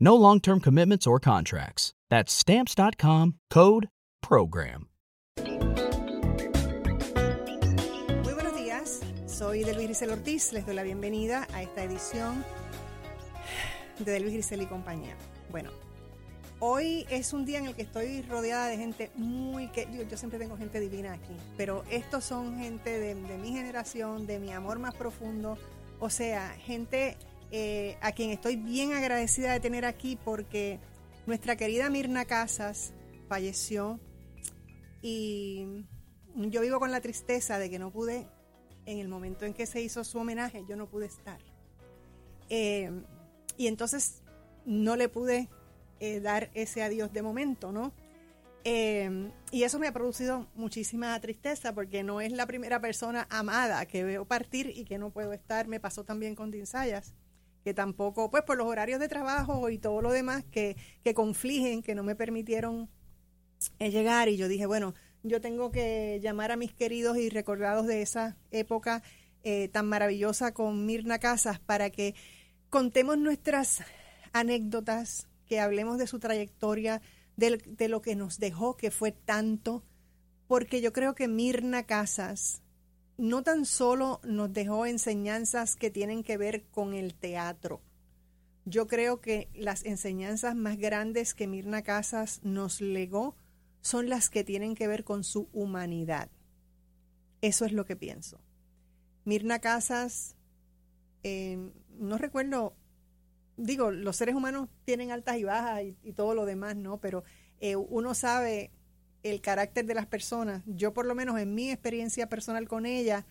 No long term commitments or contracts. That's Stamps.com code PROGRAM. Muy buenos días, soy Delvis Grisel Ortiz, les doy la bienvenida a esta edición de Delvis Grisel y compañía. Bueno, hoy es un día en el que estoy rodeada de gente muy que yo, yo siempre tengo gente divina aquí, pero estos son gente de, de mi generación, de mi amor más profundo, o sea, gente eh, a quien estoy bien agradecida de tener aquí porque nuestra querida Mirna Casas falleció y yo vivo con la tristeza de que no pude, en el momento en que se hizo su homenaje, yo no pude estar. Eh, y entonces no le pude eh, dar ese adiós de momento, ¿no? Y eso me ha producido muchísima tristeza porque no es la primera persona amada que veo partir y que no puedo estar. Me pasó también con Dinsayas, tampoco, pues por los horarios de trabajo y todo lo demás que, que confligen, que no me permitieron eh, llegar. Y yo dije, bueno, yo tengo que llamar a mis queridos y recordados de esa época eh, tan maravillosa con Mirna Casas para que contemos nuestras anécdotas, que hablemos de su trayectoria, de, de, lo que nos dejó, que fue tanto, porque yo creo que Mirna Casas no tan solo nos dejó enseñanzas que tienen que ver con el teatro, yo creo que las enseñanzas más grandes que Mirna Casas nos legó son las que tienen que ver con su humanidad. Eso es lo que pienso. Mirna Casas, eh, no recuerdo digo, los seres humanos tienen altas y bajas y, todo lo demás, ¿no? Pero eh, uno sabe el carácter de las personas. Yo por lo menos en mi experiencia personal con ella,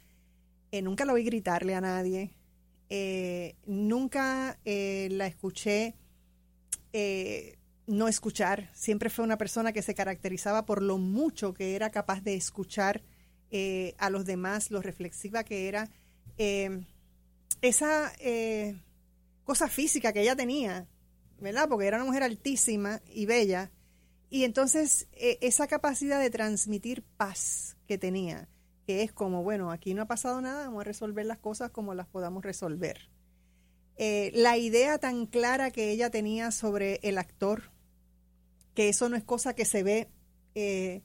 eh, nunca la oí gritarle a nadie, eh, nunca la escuché no escuchar. Siempre fue una persona que se caracterizaba por lo mucho que era capaz de escuchar a los demás, lo reflexiva que era. esa cosa física que ella tenía, ¿verdad? Porque era una mujer altísima y bella. Y entonces eh, esa capacidad de transmitir paz que tenía, que es como, bueno, aquí no ha pasado nada, vamos a resolver las cosas como las podamos resolver. Eh, la idea tan clara que ella tenía sobre el actor, que eso no es cosa que se ve eh,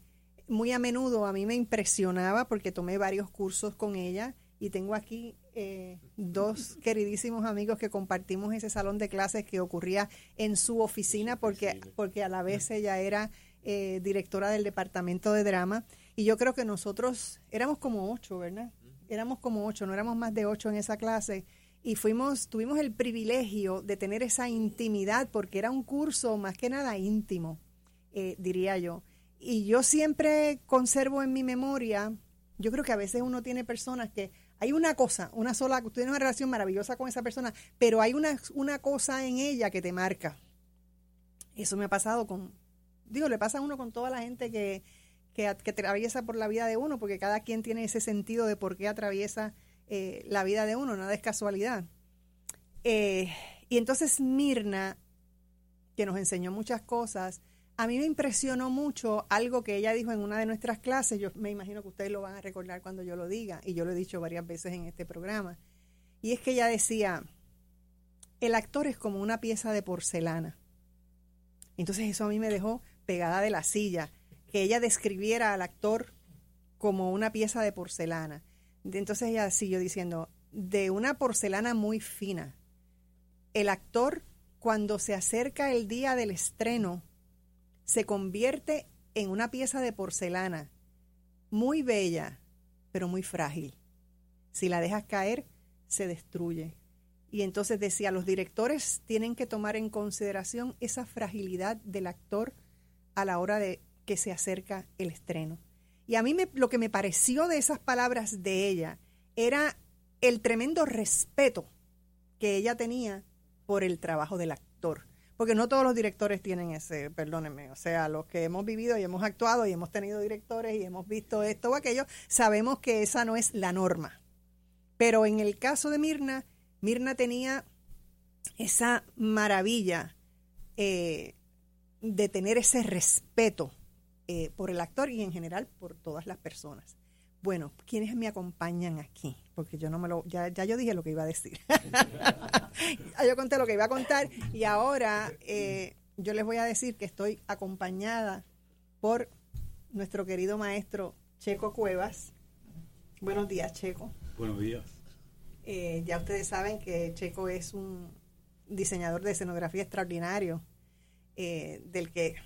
muy a menudo, a mí me impresionaba porque tomé varios cursos con ella y tengo aquí eh, dos queridísimos amigos que compartimos ese salón de clases que ocurría en su oficina porque, porque a la vez ella era eh, directora del departamento de drama y yo creo que nosotros éramos como ocho, ¿verdad? Éramos como ocho, no éramos más de ocho en esa clase y fuimos, tuvimos el privilegio de tener esa intimidad porque era un curso más que nada íntimo, eh, diría yo. Y yo siempre conservo en mi memoria, yo creo que a veces uno tiene personas que hay una cosa, una sola, tú tienes una relación maravillosa con esa persona, pero hay una, una cosa en ella que te marca. Eso me ha pasado con, digo, le pasa a uno con toda la gente que, que, atraviesa por la vida de uno, porque cada quien tiene ese sentido de por qué atraviesa eh, la vida de uno, nada es casualidad. Eh, y entonces Mirna, que nos enseñó muchas cosas, a mí me impresionó mucho algo que ella dijo en una de nuestras clases, yo me imagino que ustedes lo van a recordar cuando yo lo diga, y yo lo he dicho varias veces en este programa, y es que ella decía, el actor es como una pieza de porcelana. Entonces eso a mí me dejó pegada de la silla, que ella describiera al actor como una pieza de porcelana. Entonces ella siguió diciendo, de una porcelana muy fina. El actor, cuando se acerca el día del estreno, se convierte en una pieza de porcelana muy bella, pero muy frágil. Si la dejas caer, se destruye. Y entonces decía, los directores tienen que tomar en consideración esa fragilidad del actor a la hora de que se acerca el estreno. Y a mí lo que me pareció de esas palabras de ella era el tremendo respeto que ella tenía por el trabajo del actor. Porque no todos los directores tienen ese, perdónenme, o sea, los que hemos vivido y hemos actuado y hemos tenido directores y hemos visto esto o aquello, sabemos que esa no es la norma. Pero en el caso de Mirna, Mirna tenía esa maravilla eh, de tener ese respeto eh, por el actor y en general por todas las personas. Bueno, ¿quiénes me acompañan aquí? Porque yo no me lo, ya, ya yo dije lo que iba a decir. yo conté lo que iba a contar y ahora eh, yo les voy a decir que estoy acompañada por nuestro querido maestro Checo Cuevas. Buenos días, Checo. Buenos días. Eh, ya ustedes saben que Checo es un diseñador de escenografía extraordinario, del que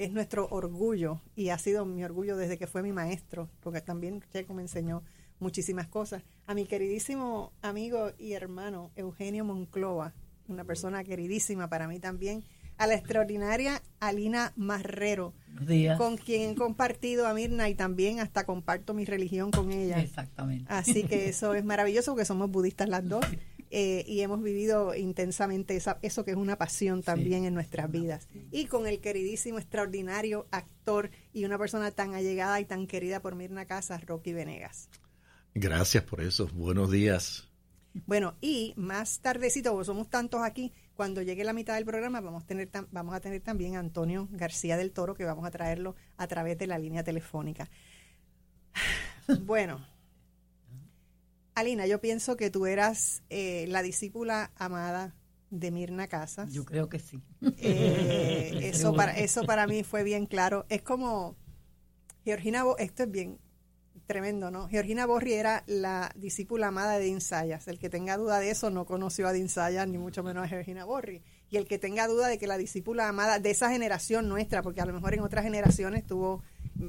es nuestro orgullo y ha sido mi orgullo desde que fue mi maestro, porque también Checo me enseñó muchísimas cosas. A mi queridísimo amigo y hermano Eugenio Monclova, una persona queridísima para mí también, a la extraordinaria Alina Marrero, con quien he compartido a Mirna y también hasta comparto mi religión con ella. Exactamente. Así que eso es maravilloso porque somos budistas las dos. Eh, y hemos vivido intensamente eso que es una pasión también en nuestras vidas. Y con el queridísimo, extraordinario actor y una persona tan allegada y tan querida por Mirna Casas, Rocky Venegas. Gracias por eso. Buenos días. Bueno, y más tardecito, porque somos tantos aquí, cuando llegue la mitad del programa vamos a tener, vamos a tener también a Antonio García del Toro, que vamos a traerlo a través de la línea telefónica. Bueno, Alina, yo pienso que tú eras eh, la discípula amada de Mirna Casas. Yo creo que sí. Eh, eso, para, eso para mí fue bien claro. Es como Georgina, esto es bien tremendo, ¿no? Georgina Borri era la discípula amada de Insayas. El que tenga duda de eso no conoció a Insayas, ni mucho menos a Georgina Borri. Y el que tenga duda de que la discípula amada de esa generación nuestra, porque a lo mejor en otras generaciones tuvo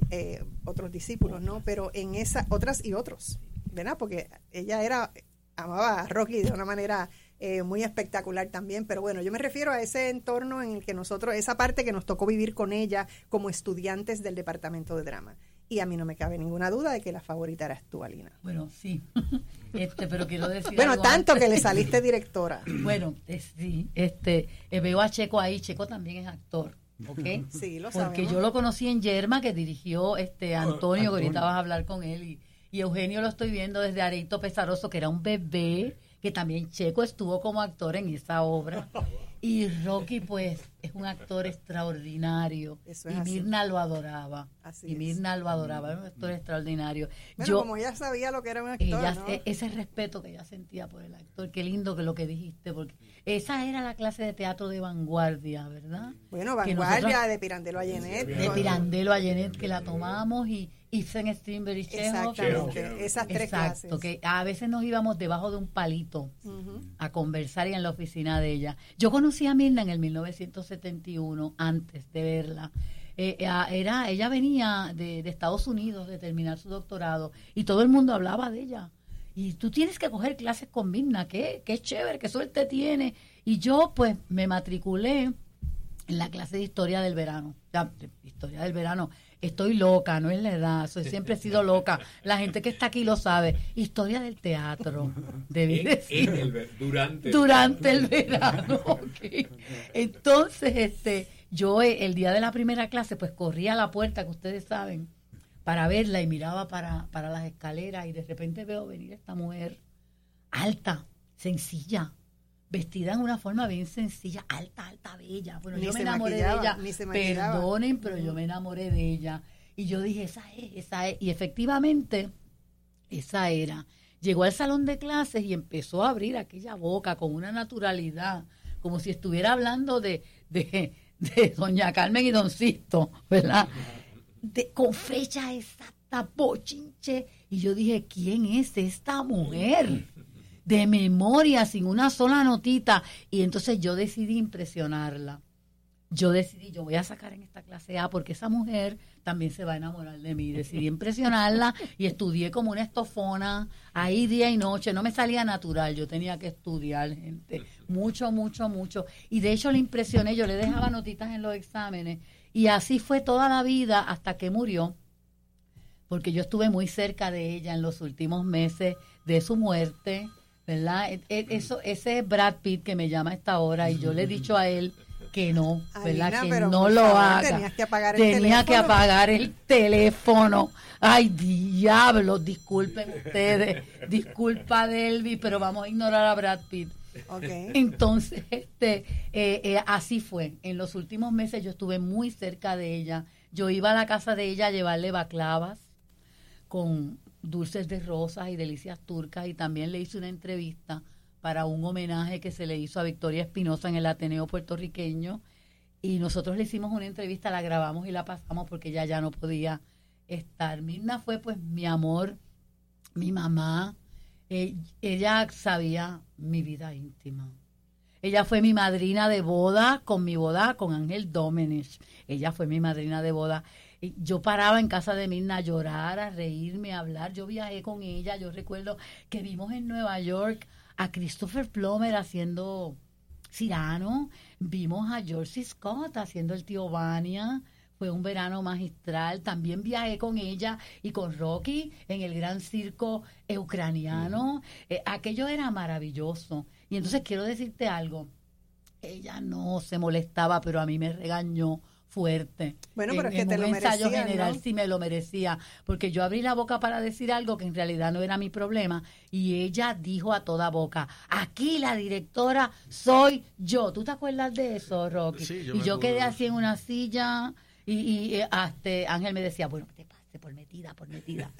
eh, otros discípulos, ¿no? Pero en esa, otras y otros. ¿verdad? Porque ella era, amaba a Rocky de una manera eh, muy espectacular también, pero bueno, yo me refiero a ese entorno en el que nosotros, esa parte que nos tocó vivir con ella como estudiantes del departamento de drama. Y a mí no me cabe ninguna duda de que la favorita eras tú, Alina. Bueno, sí. Este, pero quiero decir. bueno, tanto que le saliste directora. Bueno, sí. Este, eh, veo a Checo ahí. Checo también es actor. ¿ok? Sí, lo Porque yo lo conocí en Yerma, que dirigió este Antonio, que ahorita vas a hablar con él. Y, y Eugenio lo estoy viendo desde Areito Pesaroso, que era un bebé, que también Checo estuvo como actor en esa obra. Y Rocky, pues, es un actor extraordinario. y Mirna lo adoraba. y Mirna lo adoraba, era un actor extraordinario. Yo, como ella sabía lo que era un actor. E, ese respeto que ella sentía por el actor, qué lindo que lo que dijiste, porque esa era la clase de teatro de vanguardia, ¿verdad? Bueno, vanguardia de Pirandelo a. De Pirandelo a que la tomamos y Ibsen, Strindberg y Chekhov. Exactamente, esas tres Exacto, que a veces nos íbamos debajo de un palito a conversar y en la oficina de ella. Yo conocí a Mirna en el 1971, antes de verla. Eh, eh, era, ella venía de, Estados Unidos de terminar su doctorado y todo el mundo hablaba de ella. Y tú tienes que coger clases con Mirna, qué, qué chévere, qué suerte tiene. Y yo pues me matriculé en la clase de historia del verano, historia del verano Estoy loca, no es la edad, soy, siempre he sido loca. La gente que está aquí lo sabe. Historia del teatro. durante. durante el verano. Entonces, este, yo eh, el día de la primera clase, pues corría a la puerta, que ustedes saben, para verla y miraba para, para las escaleras y de repente veo venir esta mujer alta, sencilla, vestida en una forma bien sencilla, alta, alta, bella. Bueno, yo me enamoré de ella. Perdonen, pero yo me enamoré de ella. Y yo dije, esa es, esa es. Y efectivamente, esa era. Llegó al salón de clases y empezó a abrir aquella boca con una naturalidad, como si estuviera hablando de, de, de doña Carmen y don Sisto, ¿verdad? De, con fecha exacta, pochinche. Y yo dije, ¿quién es esta mujer? de memoria, sin una sola notita. Y entonces yo decidí impresionarla. yo decidí, yo voy a sacar en esta clase A porque esa mujer también se va a enamorar de mí. Decidí impresionarla y estudié como una estofona, ahí día y noche. No me salía natural, yo tenía que estudiar, gente. Mucho, mucho, mucho. Y de hecho le impresioné, yo le dejaba notitas en los exámenes. Y así fue toda la vida hasta que murió, porque yo estuve muy cerca de ella en los últimos meses de su muerte. ¿Verdad? E, e, eso, ese Brad Pitt que me llama a esta hora y yo le he dicho a él que no, ¿verdad? que no lo haga. Tenías que apagar el Tenía que apagar el teléfono. Ay, diablo, disculpen ustedes. Disculpa, Delvi, pero vamos a ignorar a Brad Pitt. Entonces, este, eh, eh, así fue. En los últimos meses yo estuve muy cerca de ella. Yo iba a la casa de ella a llevarle baclavas con dulces de rosas y delicias turcas y también le hice una entrevista para un homenaje que se le hizo a Victoria Espinosa en el Ateneo puertorriqueño. Y nosotros le hicimos una entrevista, la grabamos y la pasamos porque ella ya no podía estar. Mirna fue pues mi amor, mi mamá. Ella sabía mi vida íntima. Ella fue mi madrina de boda, con mi boda con Ángel Domenech. Ella fue mi madrina de boda. Yo paraba en casa de Mirna a llorar, a reírme, a hablar. Yo viajé con ella. Yo recuerdo que vimos en Nueva York a Christopher Plummer haciendo Cirano, vimos a George Scott haciendo el tío Vania, fue un verano magistral. También viajé con ella y con Rocky en el gran circo ucraniano. Eh, aquello era maravilloso. Y entonces quiero decirte algo. Ella no se molestaba, pero a mí me regañó fuerte. Bueno, pero es que te lo ensayo general sí me lo merecía, porque yo abrí la boca para decir algo que en realidad no era mi problema y ella dijo a toda boca, aquí la directora soy yo. ¿Tú te acuerdas de eso, Rocky? y yo quedé así en una silla y, y, eh, hasta Ángel me decía, bueno, ¿qué te pasa? por metida, por metida.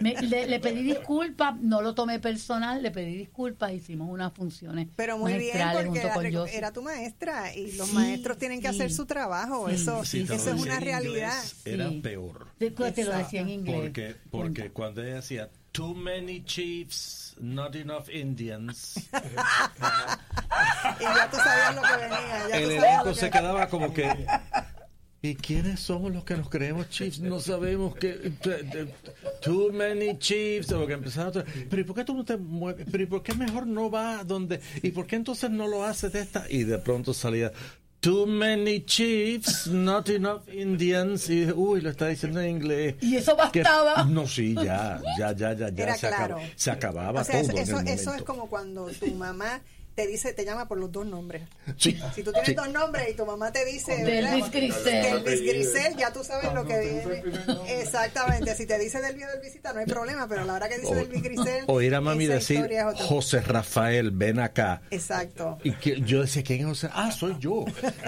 le, pedí disculpas, no lo tomé personal, le pedí disculpas, hicimos unas funciones. Pero muy bien, porque era, tu maestra y los maestros tienen que hacer su trabajo. eso eso es una realidad. era peor. Te, lo decía en inglés. Porque, porque cuando ella decía, too many chiefs, not enough Indians. y ya tú sabías lo que venía. el elenco se quedaba como que ¿Y quiénes somos los que nos creemos chiefs? No sabemos que... Too many chiefs. O que empezaron Pero ¿y por qué tú no te mueves? ¿Pero y por qué mejor no va donde... ¿Y por qué entonces no lo haces de esta? Y de pronto salía... Too many chiefs, not enough Indians. Y uy, lo está diciendo en inglés. Y eso bastaba. no, sí, ya, ya, ya, ya, ya. se, acababa, se acababa todo. Eso, eso es como cuando tu mamá te dice, te llama por los dos nombres. Sí, si tú tienes dos nombres y tu mamá te dice Delvis Grisel, Delvis Grisel, ya tú sabes lo que viene. Exactamente, si te dice del del visita no hay problema, pero a la hora que dice Delvis Grisel, oír a mami decir José Rafael, ven acá. Exacto. Y que, yo decía, ¿quién es José? Ah, soy yo.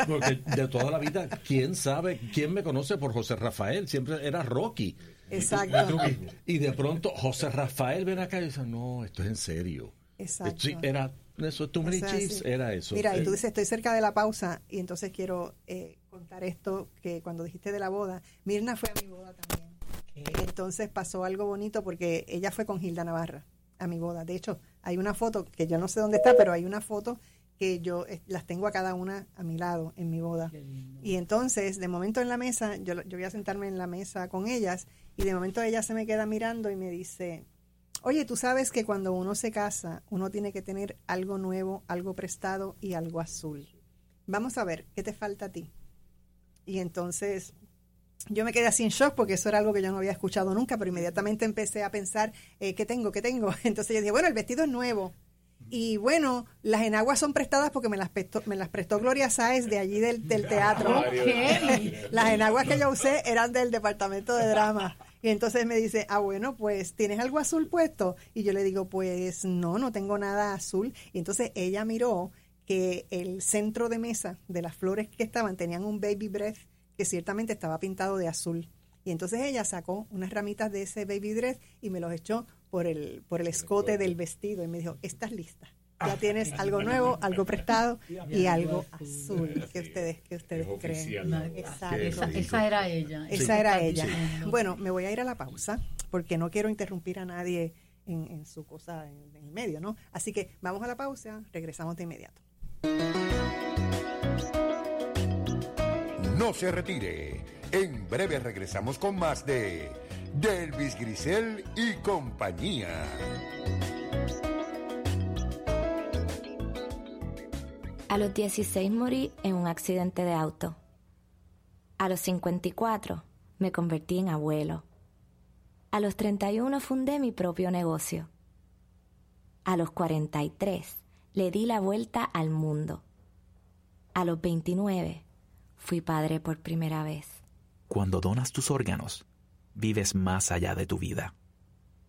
Porque de toda la vida, ¿quién sabe? ¿Quién me conoce por José Rafael? Siempre era Rocky. Exacto. Y, de pronto, José Rafael, ven acá y dice, no, esto es en serio. Exacto. Era eso, Chiefs era eso. Mira, y tú dices, estoy cerca de la pausa y entonces quiero eh, contar esto que cuando dijiste de la boda, Mirna fue a mi boda también. Entonces pasó algo bonito porque ella fue con Gilda Navarra a mi boda. De hecho, hay una foto que yo no sé dónde está, pero hay una foto que yo eh, las tengo a cada una a mi lado en mi boda. Y entonces, de momento en la mesa, yo, yo voy a sentarme en la mesa con ellas y de momento ella se me queda mirando y me dice, Oye, tú sabes que cuando uno se casa, uno tiene que tener algo nuevo, algo prestado y algo azul. Vamos a ver, ¿qué te falta a ti? Y entonces yo me quedé así en shock porque eso era algo que yo no había escuchado nunca, pero inmediatamente empecé a pensar, eh, ¿qué tengo? ¿Qué tengo? Entonces yo dije, bueno, el vestido es nuevo. Y bueno, las enaguas son prestadas porque me las prestó, me las prestó Gloria Sáez de allí del, del teatro. las enaguas que yo usé eran del departamento de drama. Y entonces me dice, ah, bueno, pues ¿tienes algo azul puesto? Y yo le digo, pues no, no tengo nada azul. Y entonces ella miró que el centro de mesa de las flores que estaban tenían un baby breath que ciertamente estaba pintado de azul. Y entonces ella sacó unas ramitas de ese baby dress y me los echó por el, por el escote del vestido y me dijo, estás lista. Ya ah, tienes algo nuevo, algo prestado y algo azul que ustedes que ustedes creen. Esa, era ella. Esa era ella. Bueno, me voy a ir a la pausa porque no quiero interrumpir a nadie en, en su cosa en, en el medio, ¿no? Así que vamos a la pausa, regresamos de inmediato. No se retire. En breve regresamos con más de Delvis Grisel y compañía. A los 16 morí en un accidente de auto. A los 54 me convertí en abuelo. A los 31 fundé mi propio negocio. A los 43 le di la vuelta al mundo. A los 29 fui padre por primera vez. Cuando donas tus órganos, vives más allá de tu vida.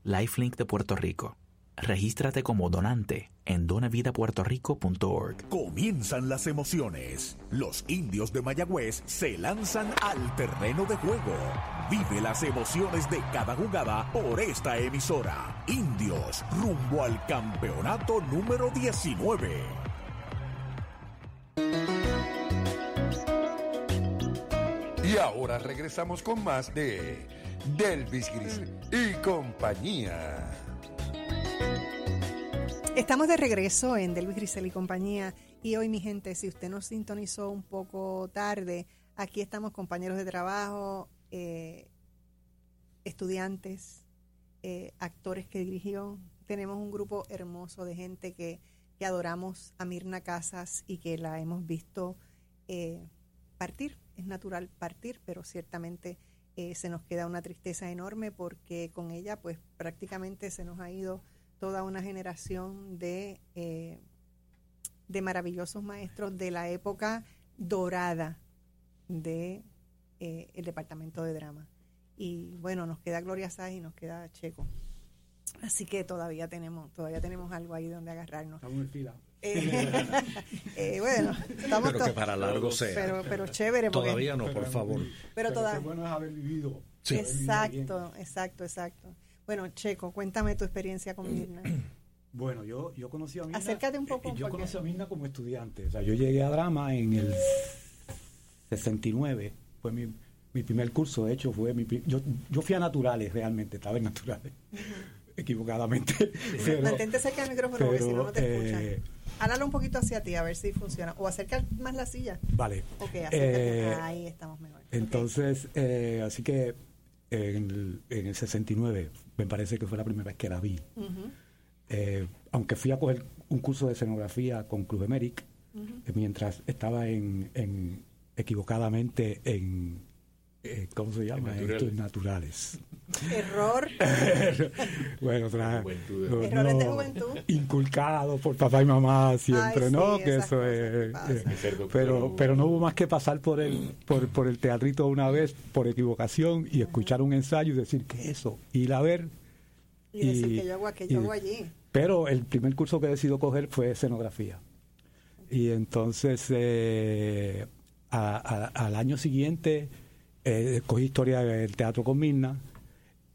Lifelink de Puerto Rico. Regístrate como donante en donavidapuertorico.org. Comienzan las emociones. Los indios de Mayagüez se lanzan al terreno de juego. Vive las emociones de cada jugada por esta emisora. Indios rumbo al campeonato número 19. Y ahora regresamos con más de Delvis Grisel y compañía. Estamos de regreso en Delvis Grisel y compañía. Y hoy, mi gente, si usted nos sintonizó un poco tarde, aquí estamos compañeros de trabajo, eh, estudiantes, eh, actores que dirigió. Tenemos un grupo hermoso de gente que, que adoramos a Mirna Casas y que la hemos visto eh, partir. Es natural partir, pero ciertamente se nos queda una tristeza enorme porque con ella pues prácticamente se nos ha ido toda una generación de, eh, de maravillosos maestros de la época dorada de eh, el departamento de drama. Y bueno, nos queda Gloria Sáez y nos queda Checo. Así que todavía tenemos, todavía tenemos algo ahí donde agarrarnos. Estamos en fila. Eh, eh, bueno, estamos Pero que para largo sea. Pero, pero chévere. porque- Todavía no, por favor. Pero qué todavía. bueno es haber vivido. haber vivido bien. Exacto, exacto, exacto. Bueno, Checo, cuéntame tu experiencia con Mirna. Bueno, yo, yo conocí a Mirna. Acércate un poco, eh, Yo porque- conocí a Mirna como estudiante. O sea, yo llegué a drama en el 69. Fue mi, mi primer curso, de hecho, fue mi. Yo, yo fui a naturales realmente, estaba en naturales. Equivocadamente. pero- Mantente cerca del micrófono porque si no, no te pero, escuchan. eh, Hálalo un poquito hacia ti a ver si funciona. O acerca más la silla. Vale. Ok, acércate. Eh, Ahí estamos mejor. Entonces, eh, así que en el, en el 69 me parece que fue la primera vez que la vi. Eh, aunque fui a coger un curso de escenografía con Club Emeric, eh, mientras estaba en, en- equivocadamente en, eh, ¿cómo se llama? En Estudios naturales. Error. bueno, tra- Juventud. no, Errores de juventud. inculcado por papá y mamá siempre, Ay, ¿no? sí, que eso es. que eh, pero, pero no hubo más que pasar por el, por, por el teatrito una vez, por equivocación, y escuchar un ensayo y decir, ¿qué es eso? Ir a ver. Y decir que yo hago, yo hago allí. Pero el primer curso que decido coger fue escenografía. Y entonces, eh, a- a- al año siguiente, eh, cogí historia del teatro con Mirna.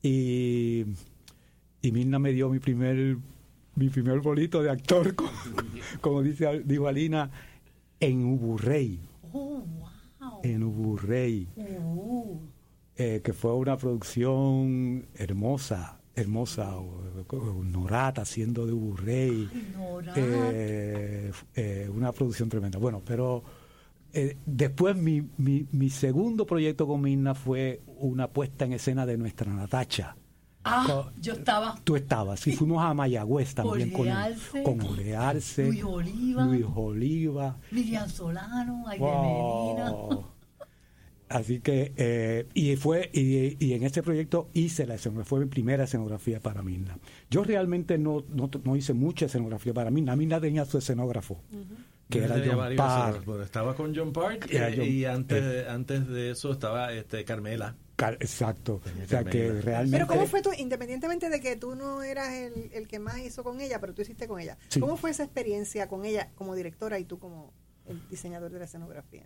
Y, y Mirna me dio mi primer, mi primer bolito de actor, como, como dice, dijo Alina, en Uburrey. Oh, wow. En Uburrey Uh, eh, que fue una producción hermosa, hermosa, o- o- Norat haciendo de Uburrey, Ay, Norat. eh, eh, una producción tremenda. Bueno, pero eh, después mi, mi, mi segundo proyecto con Mirna fue una puesta en escena de nuestra Natacha. ah, yo estaba. Tú estabas, y fuimos a Mayagüez también con, con Orearse, Luis Oliva. Luis Oliva. Miriam Solano, Aide Wow. Medina. Así que, eh, y fue, y, y en este proyecto hice la escenografía, fue mi primera escenografía para Mirna. Yo realmente no, no, no hice mucha escenografía para Mirna. Mirna tenía su escenógrafo, que era John varios Parr. escenógrafos. Estaba con John Park eh, John- y antes, antes de eso estaba este Carmela. Car- Exacto. Tenía O sea que realmente. Pero ¿cómo fue tú, independientemente de que tú no eras el, el que más hizo con ella, pero tú hiciste con ella? Sí. ¿Cómo fue esa experiencia con ella como directora y tú como el diseñador de la escenografía?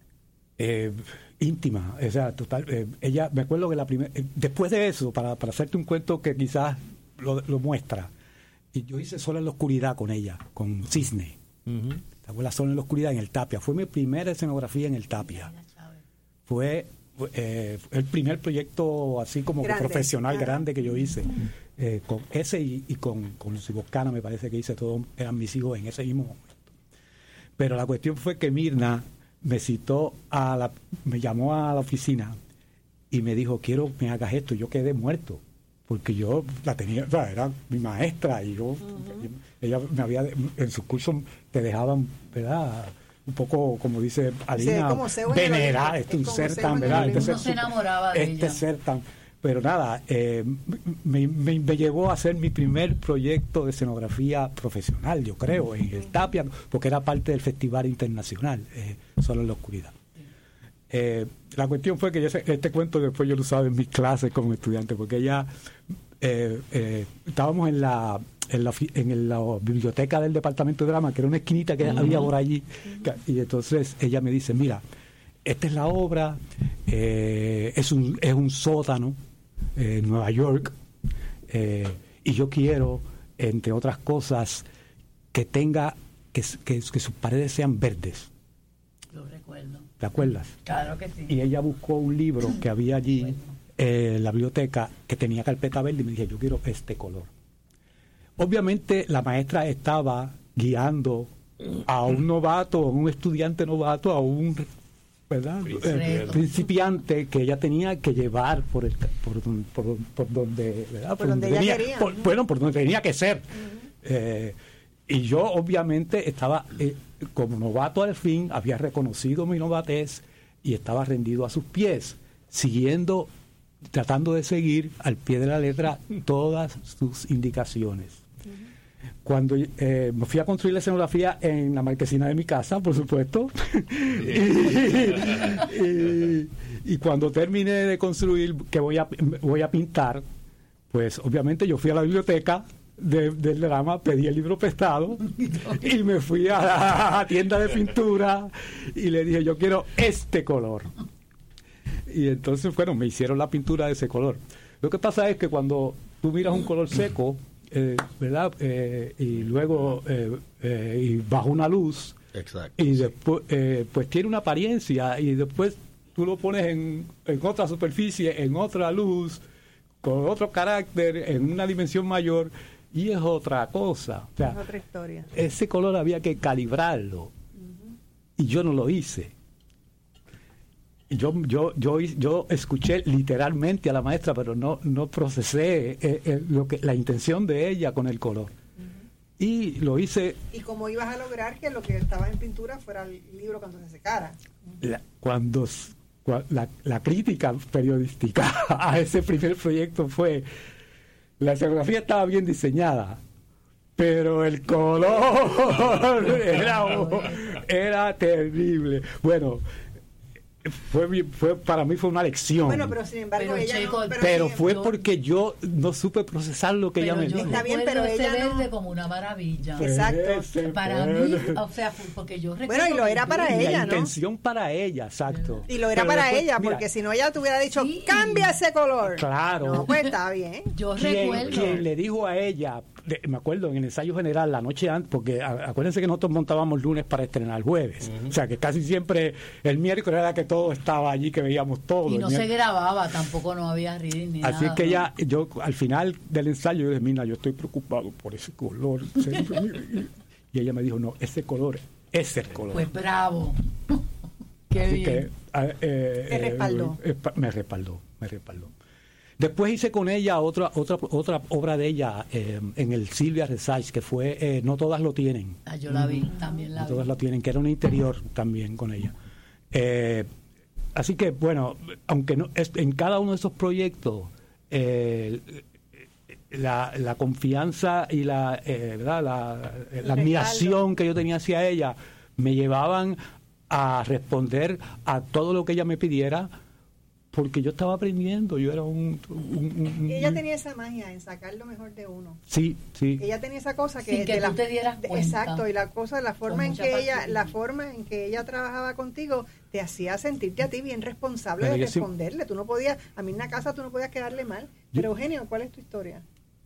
eh, íntima, o sea, total. eh, ella, me acuerdo que la primera, eh, después de eso, para, para hacerte un cuento que quizás lo, lo muestra, y yo hice Sola en la oscuridad con ella, con Cisne. ¿Te acuerdas? Sola en la oscuridad en el Tapia. Fue mi primera escenografía en el Tapia. Fue eh, el primer proyecto así como Grande. profesional grande que yo hice. Eh, con ese y, y con, con Lucy Boscana me parece que hice todo, eran mis hijos en ese mismo momento. Pero la cuestión fue que Mirna me citó a la, me llamó a la oficina y me dijo, quiero que me hagas esto. Yo quedé muerto, porque yo la tenía, o sea, era mi maestra y yo, ella me había, en sus cursos te dejaban, ¿verdad? Un poco, como dice Alina, el venerar, este Es un como ser tan, ¿verdad? Este Uno ser se super- enamoraba de este ella. ser tan... Pero nada, eh, me, me- me llevó a hacer mi primer proyecto de escenografía profesional, yo creo, en el Tapia, porque era parte del Festival Internacional, eh, Solo en la Oscuridad. Eh, la cuestión fue que yo este cuento después yo lo usaba en mis clases como estudiante, porque ella eh, eh, estábamos en la en la, en la biblioteca del departamento de drama, que era una esquinita que había por allí, y entonces ella me dice, mira, esta es la obra, eh, es, un, es un sótano eh, en Nueva York, eh, y yo quiero, entre otras cosas, que tenga, que, que, que sus paredes sean verdes, Lo recuerdo. ¿Te acuerdas? Claro que sí. y ella buscó un libro que había allí eh, en la biblioteca que tenía carpeta verde y me dije, yo quiero este color. Obviamente la maestra estaba guiando a un novato, a un estudiante novato, a un ¿verdad? Eh, principiante que ella tenía que llevar por el por, por, don- por donde ¿verdad? Por donde ella tenía, quería. por- bueno por donde tenía que ser Eh, y yo obviamente estaba eh, como novato al fin había reconocido mi novatez y estaba rendido a sus pies siguiendo tratando de seguir al pie de la letra todas sus indicaciones. Cuando eh, me fui a construir la escenografía en la marquesina de mi casa, por supuesto, y, y- cuando terminé de construir, que voy a, voy a pintar, pues obviamente yo fui a la biblioteca de- del drama, pedí el libro prestado y me fui a la tienda de pintura y le dije, yo quiero este color. Y entonces, bueno, me hicieron la pintura de ese color. Lo que pasa es que cuando tú miras un color seco, eh, ¿verdad? Eh, y luego, eh, y bajo una luz, Exacto. y después, pues tiene una apariencia, y después tú lo pones en, en otra superficie, en otra luz, con otro carácter, en una dimensión mayor, y es otra cosa. O sea, Es otra historia. ese color había que calibrarlo y yo no lo hice. Yo, yo, yo, yo escuché literalmente a la maestra, pero no, no procesé eh, eh, lo que, la intención de ella con el color. Y lo hice ¿Y cómo ibas a lograr que lo que estaba en pintura fuera el libro cuando se secara? la- cuando la, la crítica periodística a ese primer proyecto fue la escenografía estaba bien diseñada pero el color era, era terrible. Bueno fue, bien- fue para mí fue una lección Bueno, pero sin embargo Pero, ella chico, no, pero fue yo- porque yo no supe procesar lo que ella me dijo Está bien, pero ella no- como una maravilla. Exacto. ese Para mí, o sea, fue porque yo recuerdo. Bueno, y lo era para ella, la ¿no? intención para ella exacto Y lo era Pero para después, ella, mira, porque si no ella te hubiera dicho, Sí. cambia ese color. Claro. No, pues está bien. Yo recuerdo. quien le dijo a ella, de- me acuerdo en el ensayo general la noche antes, porque a- acuérdense que nosotros montábamos lunes para estrenar jueves, o sea que casi siempre el miércoles era que todo estaba allí, que veíamos todo. Y no se grababa, tampoco no había reading ni Así nada. que ¿no? ella, yo al final del ensayo, yo dije, mira, yo estoy preocupado por ese color. y ella me dijo, no, ese color es el color. Pues bravo. Qué Así bien. que ah, eh, eh, respaldó. eh, pa- me respaldó, me respaldó. Después hice con ella otra otra otra obra de ella eh, en el Silvia Resage, que fue eh, No todas lo tienen. Ah, yo la vi, también la No vi. todas lo tienen, que era un interior también con ella. Eh, así que, bueno, aunque no es- en cada uno de esos proyectos eh, la, la confianza y la, eh, ¿verdad? la, la admiración que yo tenía hacia ella me llevaban a responder a todo lo que ella me pidiera porque yo estaba aprendiendo, yo era un... un- ella tenía esa magia en sacar lo mejor de uno. Sí, sí. Ella tenía esa cosa que, Sin que de tú la- te dieras de- cuenta. exacto y la cosa la forma en que ella la forma en que ella trabajaba contigo te hacía sentirte a ti bien responsable Pero de yo sí- responderle tú no podías a mí en la casa tú no podías quedarle mal pero Eugenio ¿cuál es tu historia?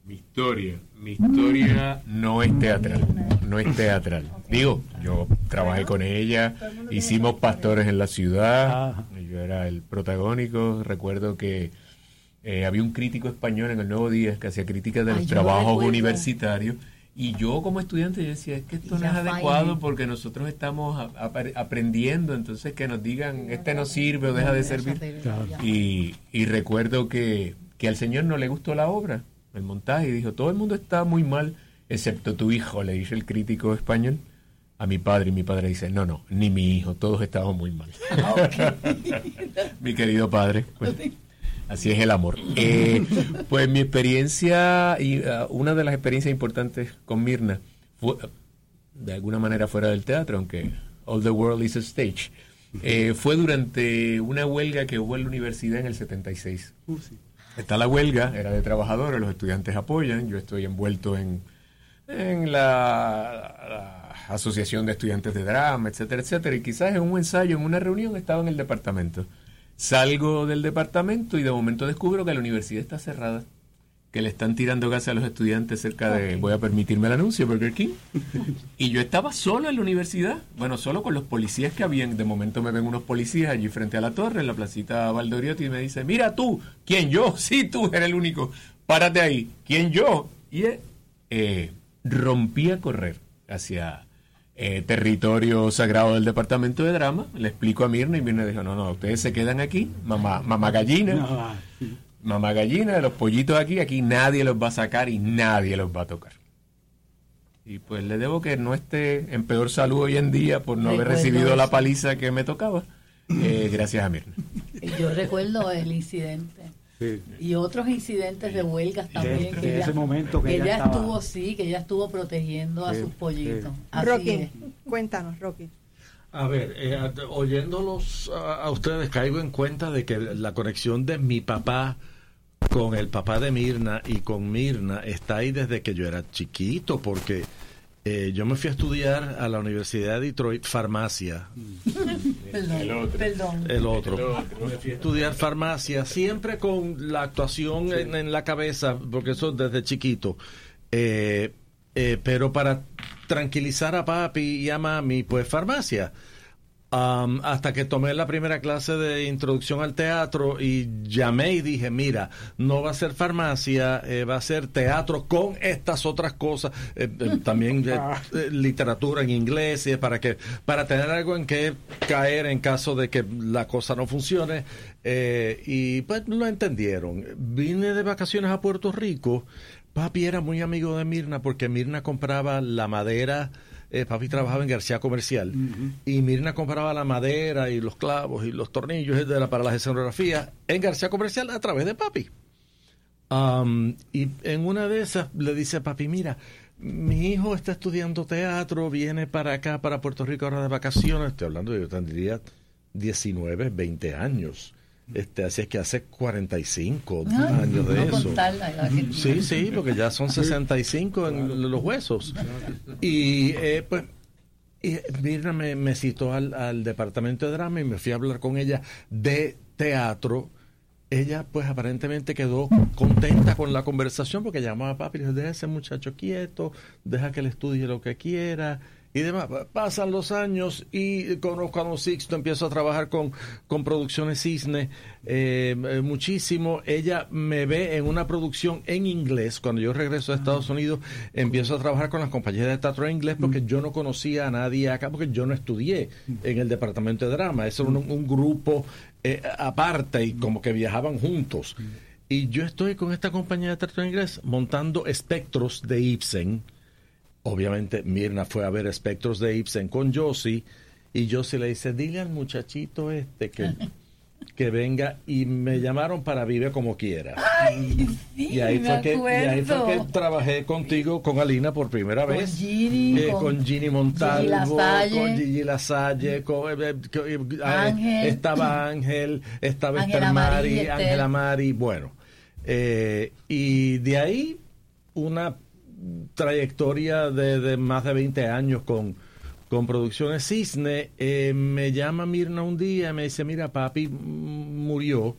Mi historia, mi historia no es teatral, no es teatral. Digo, yo trabajé con ella, hicimos pastores en la ciudad, Ajá. Yo era el protagónico, recuerdo que eh, había un crítico español en el Nuevo Día que hacía críticas de Ay, los lo trabajos universitarios. Y yo como estudiante yo decía, es que esto no es adecuado porque nosotros estamos a- a- aprendiendo, entonces que nos digan, este no sirve o deja de servir. Claro. Y, y recuerdo que, que al señor no le gustó la obra, el montaje, y dijo, todo el mundo está muy mal, excepto tu hijo, le dice el crítico español a mi padre, y mi padre dice, no, no, ni mi hijo, todos estamos muy mal. mi querido padre. pues, así es el amor. Eh, pues mi experiencia, y ah, una de las experiencias importantes con Mirna, fue, de alguna manera fuera del teatro, aunque All the World is a Stage, eh, fue durante una huelga que hubo en la universidad en el 76. Está la huelga, era de trabajadores, los estudiantes apoyan, yo estoy envuelto en, en la, la Asociación de Estudiantes de Drama, etcétera, etcétera, y quizás en un ensayo, en una reunión, estaba en el departamento. Salgo del departamento y de momento descubro que la universidad está cerrada, que le están tirando gas a los estudiantes cerca de, voy a permitirme el anuncio, Burger King. Y yo estaba solo en la universidad, bueno, solo con los policías que habían. De momento me ven unos policías allí frente a la torre, en la placita Valdoriotti, y me dice, mira tú, ¿quién yo? Sí, tú eres el único, párate ahí. ¿Quién yo? Y eh, rompí a correr hacia eh, territorio sagrado del departamento de drama. Le explico a Mirna y Mirna dijo, no, no, ustedes se quedan aquí, mamá, mamá gallina. No, Mamá gallina, de los pollitos aquí, aquí nadie los va a sacar y nadie los va a tocar. Y pues le debo que no esté en peor salud hoy en día por no haber recibido la paliza que me tocaba. Eh, gracias a Mirna. Yo recuerdo el incidente. Sí. Y otros incidentes de huelgas también. de que ella, ese momento que que ella ella estaba- estuvo, sí, que ella estuvo protegiendo a sus pollitos. sí. Así Rocky, es. cuéntanos, Rocky. A ver, eh, oyéndolos a, a ustedes, caigo en cuenta de que la conexión de mi papá con el papá de Mirna y con Mirna está ahí desde que yo era chiquito, porque eh, yo me fui a estudiar a la Universidad de Detroit farmacia, Perdón, perdón. el otro. Me fui a estudiar farmacia, siempre con la actuación en, en la cabeza, porque eso desde chiquito. Eh, eh, pero para tranquilizar a papi y a mami, pues farmacia. Am, hasta que tomé la primera clase de introducción al teatro y llamé y dije, mira, no va a ser farmacia, eh, va a ser teatro con estas otras cosas, eh, eh, también eh, literatura en inglés, para que para tener algo en que caer en caso de que la cosa no funcione. y pues lo entendieron. Vine de vacaciones a Puerto Rico. Papi era muy amigo de Mirna porque Mirna compraba la madera. Eh, papi trabajaba en García Comercial y Mirna compraba la madera y los clavos y los tornillos etcétera, para las escenografías en García Comercial a través de papi. Am, y en una de esas le dice a papi, mira, mi hijo está estudiando teatro, viene para acá, para Puerto Rico ahora de vacaciones. Estoy hablando de yo tendría 19, 20 años. Este, así es que hace 45 Ah, años de no eso. Sí, sí, porque ya son 65 en los huesos. Y eh, pues y Mirna me, me citó al, al departamento de drama y me fui a hablar con ella de teatro. Ella pues aparentemente quedó contenta con la conversación porque llamó a papi y le dijo, deja ese muchacho quieto, deja que él estudie lo que quiera y demás. Pasan los años y conozco a Don Sixto, empiezo a trabajar con, con Producciones Cisne eh, eh, muchísimo. Ella me ve en una producción en inglés. Cuando yo regreso a Estados Unidos, empiezo a trabajar con las compañías de teatro en inglés porque yo no conocía a nadie acá, porque yo no estudié en el departamento de drama. Eso era un, un grupo eh, aparte y como que viajaban juntos. Y yo estoy con esta compañía de teatro en inglés montando espectros de Ibsen. Obviamente Mirna fue a ver espectros de Ibsen con Josie y Josie le dice, dile al muchachito este que, que venga y me llamaron para Vive como quiera. Ay, sí, y, ahí fue que, y ahí fue que trabajé contigo, con Alina por primera Con vez. Ginny, Eh, con con Ginny Montalvo, Lasalle. con Gigi Lasalle, con, eh, eh, Ángel. estaba Ángel, estaba Esther Mari. Ángela Mari, bueno. eh, y de ahí una trayectoria de, más de 20 años con, con Producciones Cisne. Eh, me llama Mirna un día y me dice, mira, papi murió.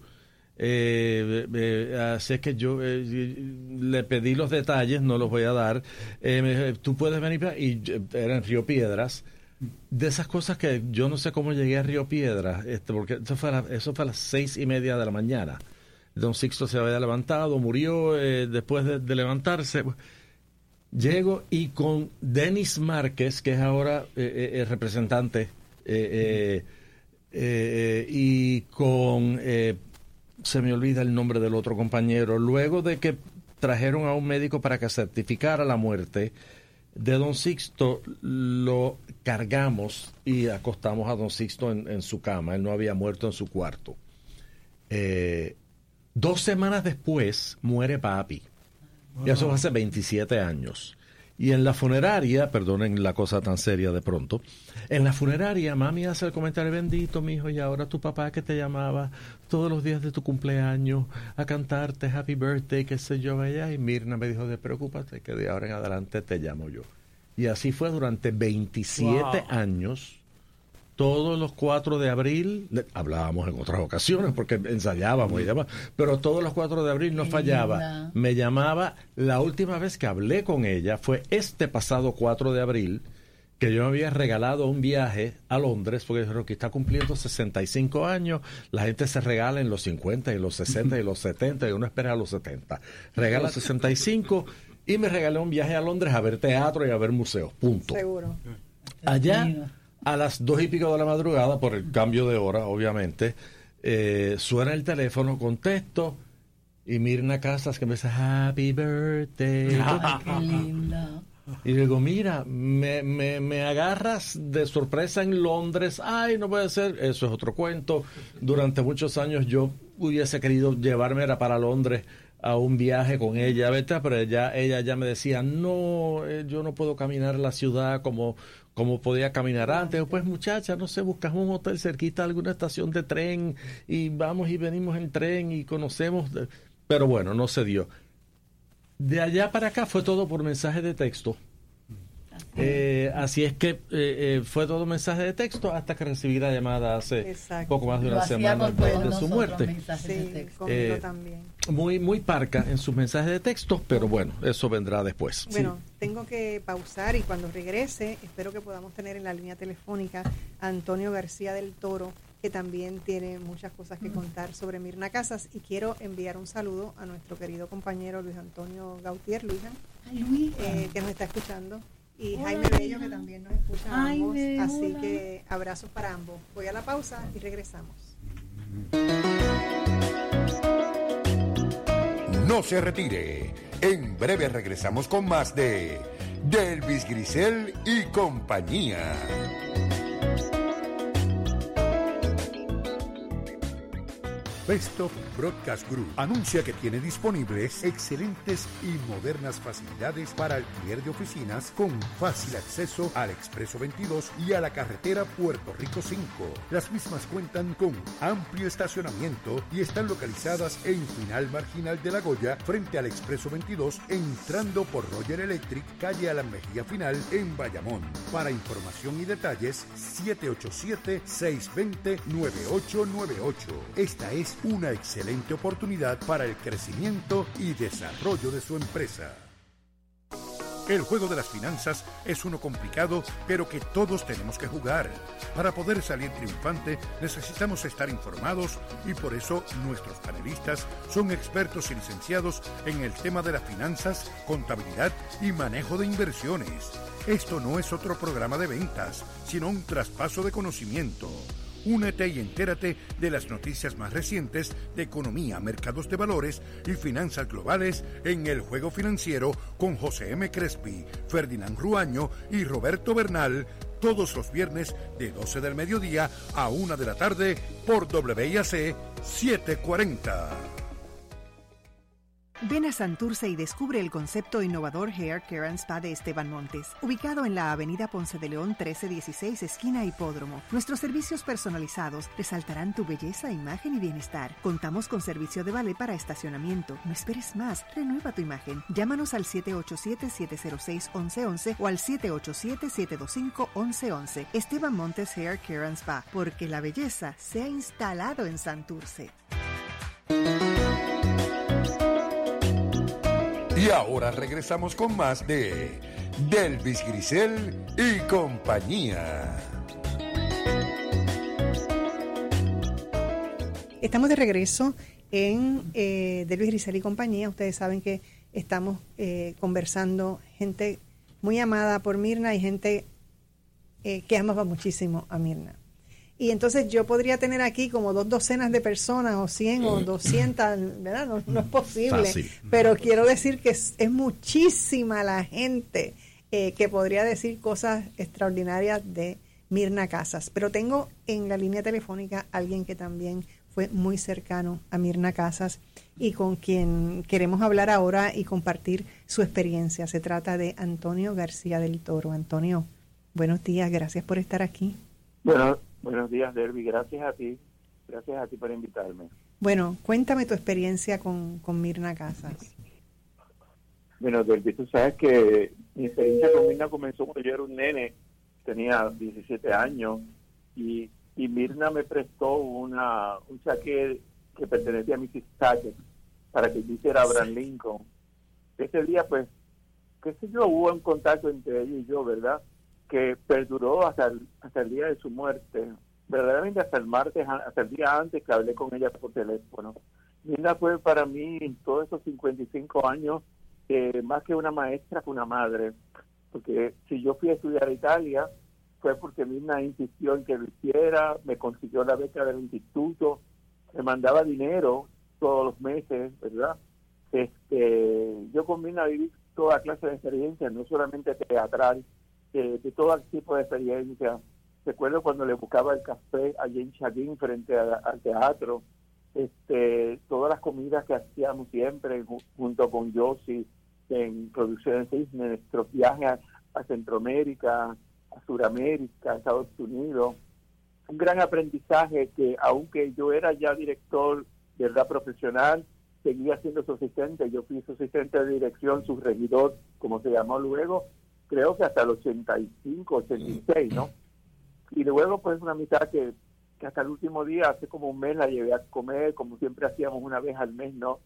Eh, eh, así es que yo le pedí los detalles, no los voy a dar. Tú puedes venir para-". y era en Río Piedras. De esas cosas que yo no sé cómo llegué a Río Piedras, este, porque eso fue, eso fue a las seis y media de la mañana. Don Sixto se había levantado, murió después de, de levantarse. Llego y con Denis Márquez, que es ahora el representante, eh, eh, eh, y con, se me olvida el nombre del otro compañero, luego de que trajeron a un médico para que certificara la muerte de don Sixto, lo cargamos y acostamos a don Sixto en, en su cama, él no había muerto en su cuarto. Dos semanas después muere papi. Y eso hace 27 años. Y en la funeraria, perdonen la cosa tan seria de pronto, en la funeraria mami hace el comentario, bendito mi hijo, y ahora tu papá que te llamaba todos los días de tu cumpleaños a cantarte Happy Birthday, qué sé yo, ella, y Mirna me dijo, de preocúpate que de ahora en adelante te llamo yo. Y así fue durante 27 Wow. años todos los 4 de abril, hablábamos en otras ocasiones porque ensayábamos y demás, pero todos los 4 de abril no Qué fallaba. linda. Me llamaba, la última vez que hablé con ella fue este pasado 4 de abril, que yo me había regalado un viaje a Londres, porque Rocky está cumpliendo 65 años, la gente se regala en los 50 y los 60 y los 70 y uno espera a los 70. Regala 65 y me regalé un viaje a Londres a ver teatro y a ver museos, punto. Seguro. Allá, a las dos y pico de la madrugada, por el cambio de hora, obviamente, eh, suena el teléfono, contesto, y Mirna Casas que me dice, Happy Birthday. Ay. Y digo, mira, me, me, me agarras de sorpresa en Londres. Ay, no puede ser. Eso es otro cuento. Durante muchos años yo hubiese querido llevarme era para Londres a un viaje con ella, ¿vete? pero ella, ella ya me decía, no, eh, yo no puedo caminar la ciudad como, como podía caminar antes. Pues muchacha, no sé, buscas un hotel cerquita, alguna estación de tren y vamos y venimos en tren y conocemos. Pero bueno, no se dio. De allá para acá fue todo por mensaje de texto. Eh, así es que eh, eh, fue todo mensaje de texto hasta que recibí la llamada hace Exacto. poco más de una semana todos de su muerte. Sí, Eh, también. Muy, muy parca en sus mensajes de texto, pero bueno, eso vendrá después. Bueno, tengo que pausar y cuando regrese, espero que podamos tener en la línea telefónica a Antonio García del Toro, que también tiene muchas cosas que contar sobre Mirna Casas. Y quiero enviar un saludo a nuestro querido compañero Luis Antonio Gautier, Luisan, Ay, Luis. eh, que nos está escuchando. Y Hola, Jaime Bello, que también nos escucha ambos. Así hola. que abrazos para ambos. Voy a la pausa y regresamos. No se retire. En breve regresamos con más de Delvis Grisel y compañía. Best of Broadcast Group anuncia que tiene disponibles excelentes y modernas facilidades para alquiler de oficinas con fácil acceso al Expreso 22 y a la carretera Puerto Rico 5. Las mismas cuentan con amplio estacionamiento y están localizadas en final marginal de La Goya frente al Expreso 22 entrando por Roger Electric, calle Alan Mejía Final en Bayamón. Para información y detalles 787-620-9898. Esta es una excelente oportunidad para el crecimiento y desarrollo de su empresa. El juego de las finanzas es uno complicado, pero que todos tenemos que jugar. Para poder salir triunfante necesitamos estar informados y por eso nuestros panelistas son expertos y licenciados en el tema de las finanzas, contabilidad y manejo de inversiones. Esto no es otro programa de ventas, sino un traspaso de conocimiento. Únete y entérate de las noticias más recientes de economía, mercados de valores y finanzas globales en el juego financiero con José M. Crespi, Ferdinand Ruaño y Roberto Bernal todos los viernes de 12 del mediodía a 1 de la tarde por WIAC 740. Ven a Santurce y descubre el concepto innovador Hair Care and Spa de Esteban Montes, ubicado en la avenida Ponce de León 1316, esquina Hipódromo. Nuestros servicios personalizados resaltarán tu belleza, imagen y bienestar. Contamos con servicio de vale para estacionamiento. No esperes más, renueva tu imagen. Llámanos al 787-706-1111 o al 787-725-1111. Esteban Montes Hair Care and Spa, porque la belleza se ha instalado en Santurce. Y ahora regresamos con más de Delvis Grisel y compañía. Estamos de regreso en eh, de Luis Grisel y compañía. Ustedes saben que estamos eh, conversando, gente muy amada por Mirna y gente eh, que amaba muchísimo a Mirna. Y entonces yo podría tener aquí como dos docenas de personas, o 100 o 200, ¿verdad? No, no es posible. Fácil. Pero quiero decir que es, es muchísima la gente eh, que podría decir cosas extraordinarias de Mirna Casas. Pero tengo en la línea telefónica alguien que también fue muy cercano a Mirna Casas y con quien queremos hablar ahora y compartir su experiencia. Se trata de Antonio García del Toro. Antonio, buenos días, gracias por estar aquí. Bueno, buenos días, Derby. Gracias a ti. Gracias a ti por invitarme. Bueno, cuéntame tu experiencia con, con Mirna Casas. Bueno, Derby, tú sabes que mi experiencia con Mirna comenzó cuando yo era un nene, tenía 17 años, y, y Mirna me prestó una un chaquet que pertenecía a Mrs. Sackett para que yo hiciera Abraham Lincoln. Ese día, pues, qué sé yo, hubo un contacto entre ella y yo, ¿verdad? Que perduró hasta el, hasta el día de su muerte. Verdaderamente hasta el martes, hasta el día antes que hablé con ella por teléfono. Mirna fue para mí en todos esos 55 años eh, más que una maestra, fue una madre. Porque si yo fui a estudiar Italia, fue porque Mirna insistió en que lo hiciera, me consiguió la beca del instituto, me mandaba dinero todos los meses, ¿verdad? Este, yo con Mirna viví toda clase de experiencias, no solamente teatral, de todo tipo de experiencias. Recuerdo cuando le buscaba el café allí en Chaguín frente al teatro, este, todas las comidas que hacíamos siempre ju- junto con Yossi en Producciones Cisne, nuestros viajes a, a Centroamérica, a Sudamérica, a Estados Unidos. Un gran aprendizaje que aunque yo era ya director de verdad profesional, seguía siendo su asistente. Yo fui su asistente de dirección, su regidor, como se llamó luego, creo que hasta el 85, 86, ¿no? Y luego pues una amistad que, que hasta el último día, hace como un mes, la llevé a comer, como siempre hacíamos una vez al mes, ¿no?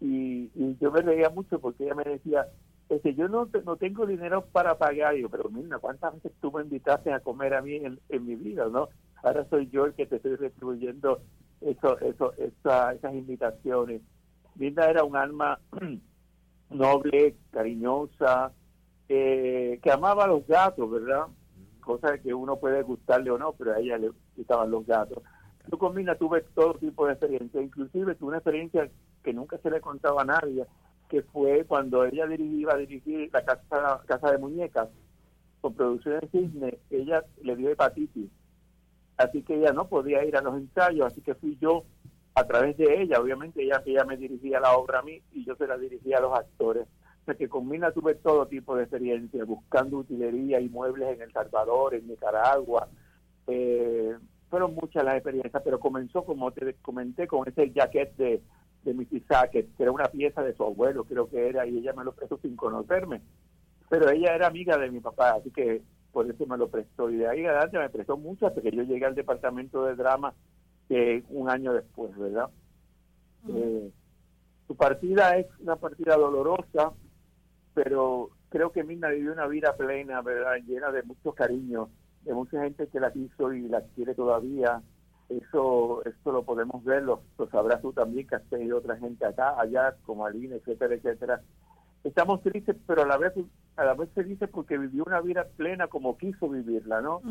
Y, y yo me reía mucho porque ella me decía, este, yo no, no tengo dinero para pagar. Y yo, pero mira, ¿cuántas veces tú me invitaste a comer a mí en, en mi vida, no? Ahora soy yo el que te estoy retribuyendo eso, eso, esa- esas invitaciones. Linda era un alma noble, cariñosa, eh, que amaba a los gatos, ¿verdad? Cosa que uno puede gustarle o no, pero a ella le gustaban los gatos. Yo con Mina tuve todo tipo de experiencia, inclusive tuve una experiencia que nunca se le contaba a nadie, que fue cuando ella dirigía, iba a dirigir la casa, casa de muñecas con producción de cisne, ella le dio hepatitis, así que ella no podía ir a los ensayos, así que fui yo a través de ella, obviamente ella, ella me dirigía la obra a mí y yo se la dirigía a los actores. Sea que con Mina tuve todo tipo de experiencia, buscando utilería y muebles en El Salvador, en Nicaragua. Eh, fueron muchas las experiencias, pero comenzó, como te comenté, con ese jacket de, de Missy Sackett, que era una pieza de su abuelo, creo que era, y ella me lo prestó sin conocerme. Pero ella era amiga de mi papá, así que por eso me lo prestó. Y de ahí adelante me prestó mucho hasta que yo llegué al departamento de drama eh, un año después, ¿verdad? Eh, su partida es una partida dolorosa, pero creo que Mirna vivió una vida plena, ¿verdad? Llena de mucho cariño, de mucha gente que la quiso y la quiere todavía. Eso eso lo podemos ver, lo, lo sabrás tú también, que has tenido otra gente acá, allá, como Aline, etcétera, etcétera. Estamos tristes, pero a la vez a la vez felices porque vivió una vida plena como quiso vivirla, ¿no?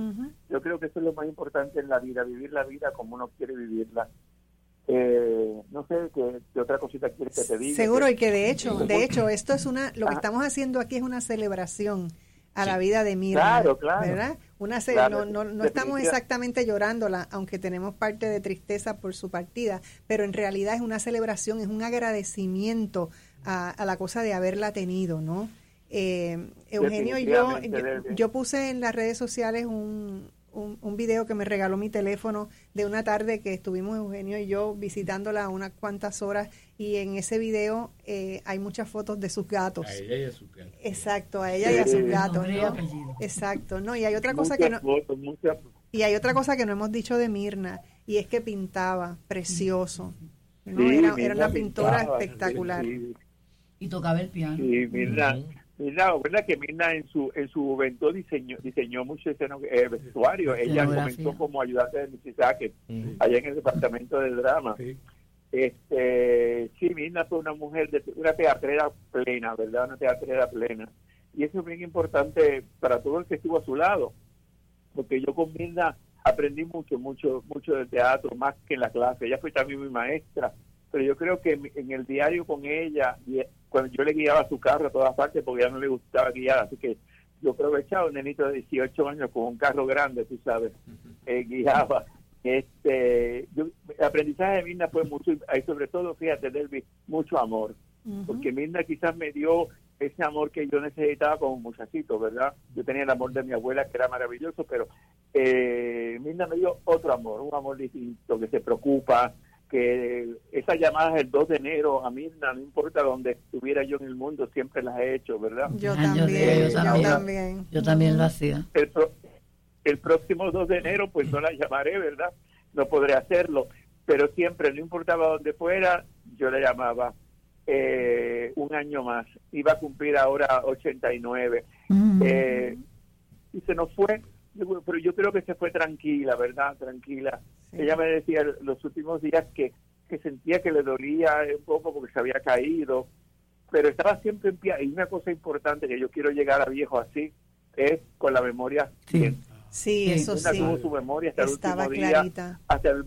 Yo creo que eso es lo más importante en la vida, vivir la vida como uno quiere vivirla. Eh, no sé qué, qué otra cosita quieres que te diga. Seguro y que de hecho, de hecho, esto es una, lo que Ajá. estamos haciendo aquí es una celebración a la vida de Mirna, Claro, claro. ¿verdad? Una Claro, no, no, no estamos exactamente llorándola, aunque tenemos parte de tristeza por su partida, pero en realidad es una celebración, es un agradecimiento a, a la cosa de haberla tenido, ¿no? Eh, Eugenio y yo, yo puse en las redes sociales un, un, un video que me regaló mi teléfono de una tarde que estuvimos Eugenio y yo visitándola unas cuantas horas y en ese video eh, hay muchas fotos de sus gatos. A ella y a su gato. Exacto, a ella y a sus gatos. Exacto, no, y hay otra cosa que no, fotos, muchas- y hay otra cosa que no hemos dicho de Mirna y es que pintaba precioso. ¿no? Sí, era, era una pintora pintaba, espectacular. sí, Y tocaba el piano. Sí, Mirna, Mirna, verdad que Mirna en su en su juventud diseñó diseñó mucho eh, vestuario. Ella comenzó como ayudante de Sackett, allá en el departamento de drama. Sí. Este, sí, Mirna fue una mujer, de, una teatrera plena, ¿verdad? Una teatrera plena. Y eso es bien importante para todo el que estuvo a su lado, porque yo con Mirna aprendí mucho, mucho, mucho del teatro, más que en la clase. Ella fue también mi maestra, pero yo creo que en el diario con ella, cuando yo le guiaba su carro a todas partes, porque a ella no le gustaba guiar, así que yo aprovechaba un nenito de 18 años con un carro grande, tú sabes, eh, guiaba. Este, yo, el aprendizaje de Mirna fue mucho, y sobre todo, fíjate, Delvi, mucho amor, porque Mirna quizás me dio ese amor que yo necesitaba como muchachito, ¿verdad? Yo tenía el amor de mi abuela, que era maravilloso, pero eh, Mirna me dio otro amor, un amor distinto, que se preocupa, que esas llamadas el 2 de enero a Mirna, no importa dónde estuviera yo en el mundo, siempre las he hecho, ¿verdad? Yo ah, también, yo, también, yo también. lo hacía. El, el próximo 2 de enero, pues no la llamaré, ¿verdad? No podré hacerlo, pero siempre, no importaba dónde fuera, yo la llamaba. Eh, un año más, iba a cumplir ahora 89. Mm. Eh, y se nos fue, pero yo creo que se fue tranquila, ¿verdad? Tranquila. Ella me decía los últimos días que, que sentía que le dolía un poco porque se había caído, pero estaba siempre en pie. Y una cosa importante que yo quiero llegar a viejo así es con la memoria bien. Sí, eso sí. tuvo su memoria hasta el último día. Hasta el,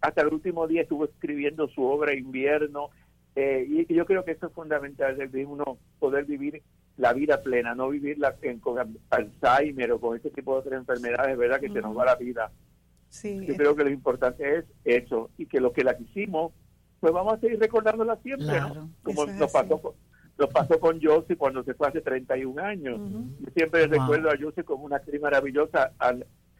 hasta el último día estuvo escribiendo su obra Invierno. Eh, y, yo creo que eso es fundamental, de uno poder vivir la vida plena, no vivirla con Alzheimer o con este tipo de otras enfermedades, ¿verdad? Que se nos va la vida. Sí, yo creo que lo importante es eso y que lo que la quisimos, pues vamos a seguir recordándola siempre, ¿no? Como nos pasó, con, nos pasó con Josie cuando se fue hace 31 años. Yo siempre recuerdo a Josie como una actriz maravillosa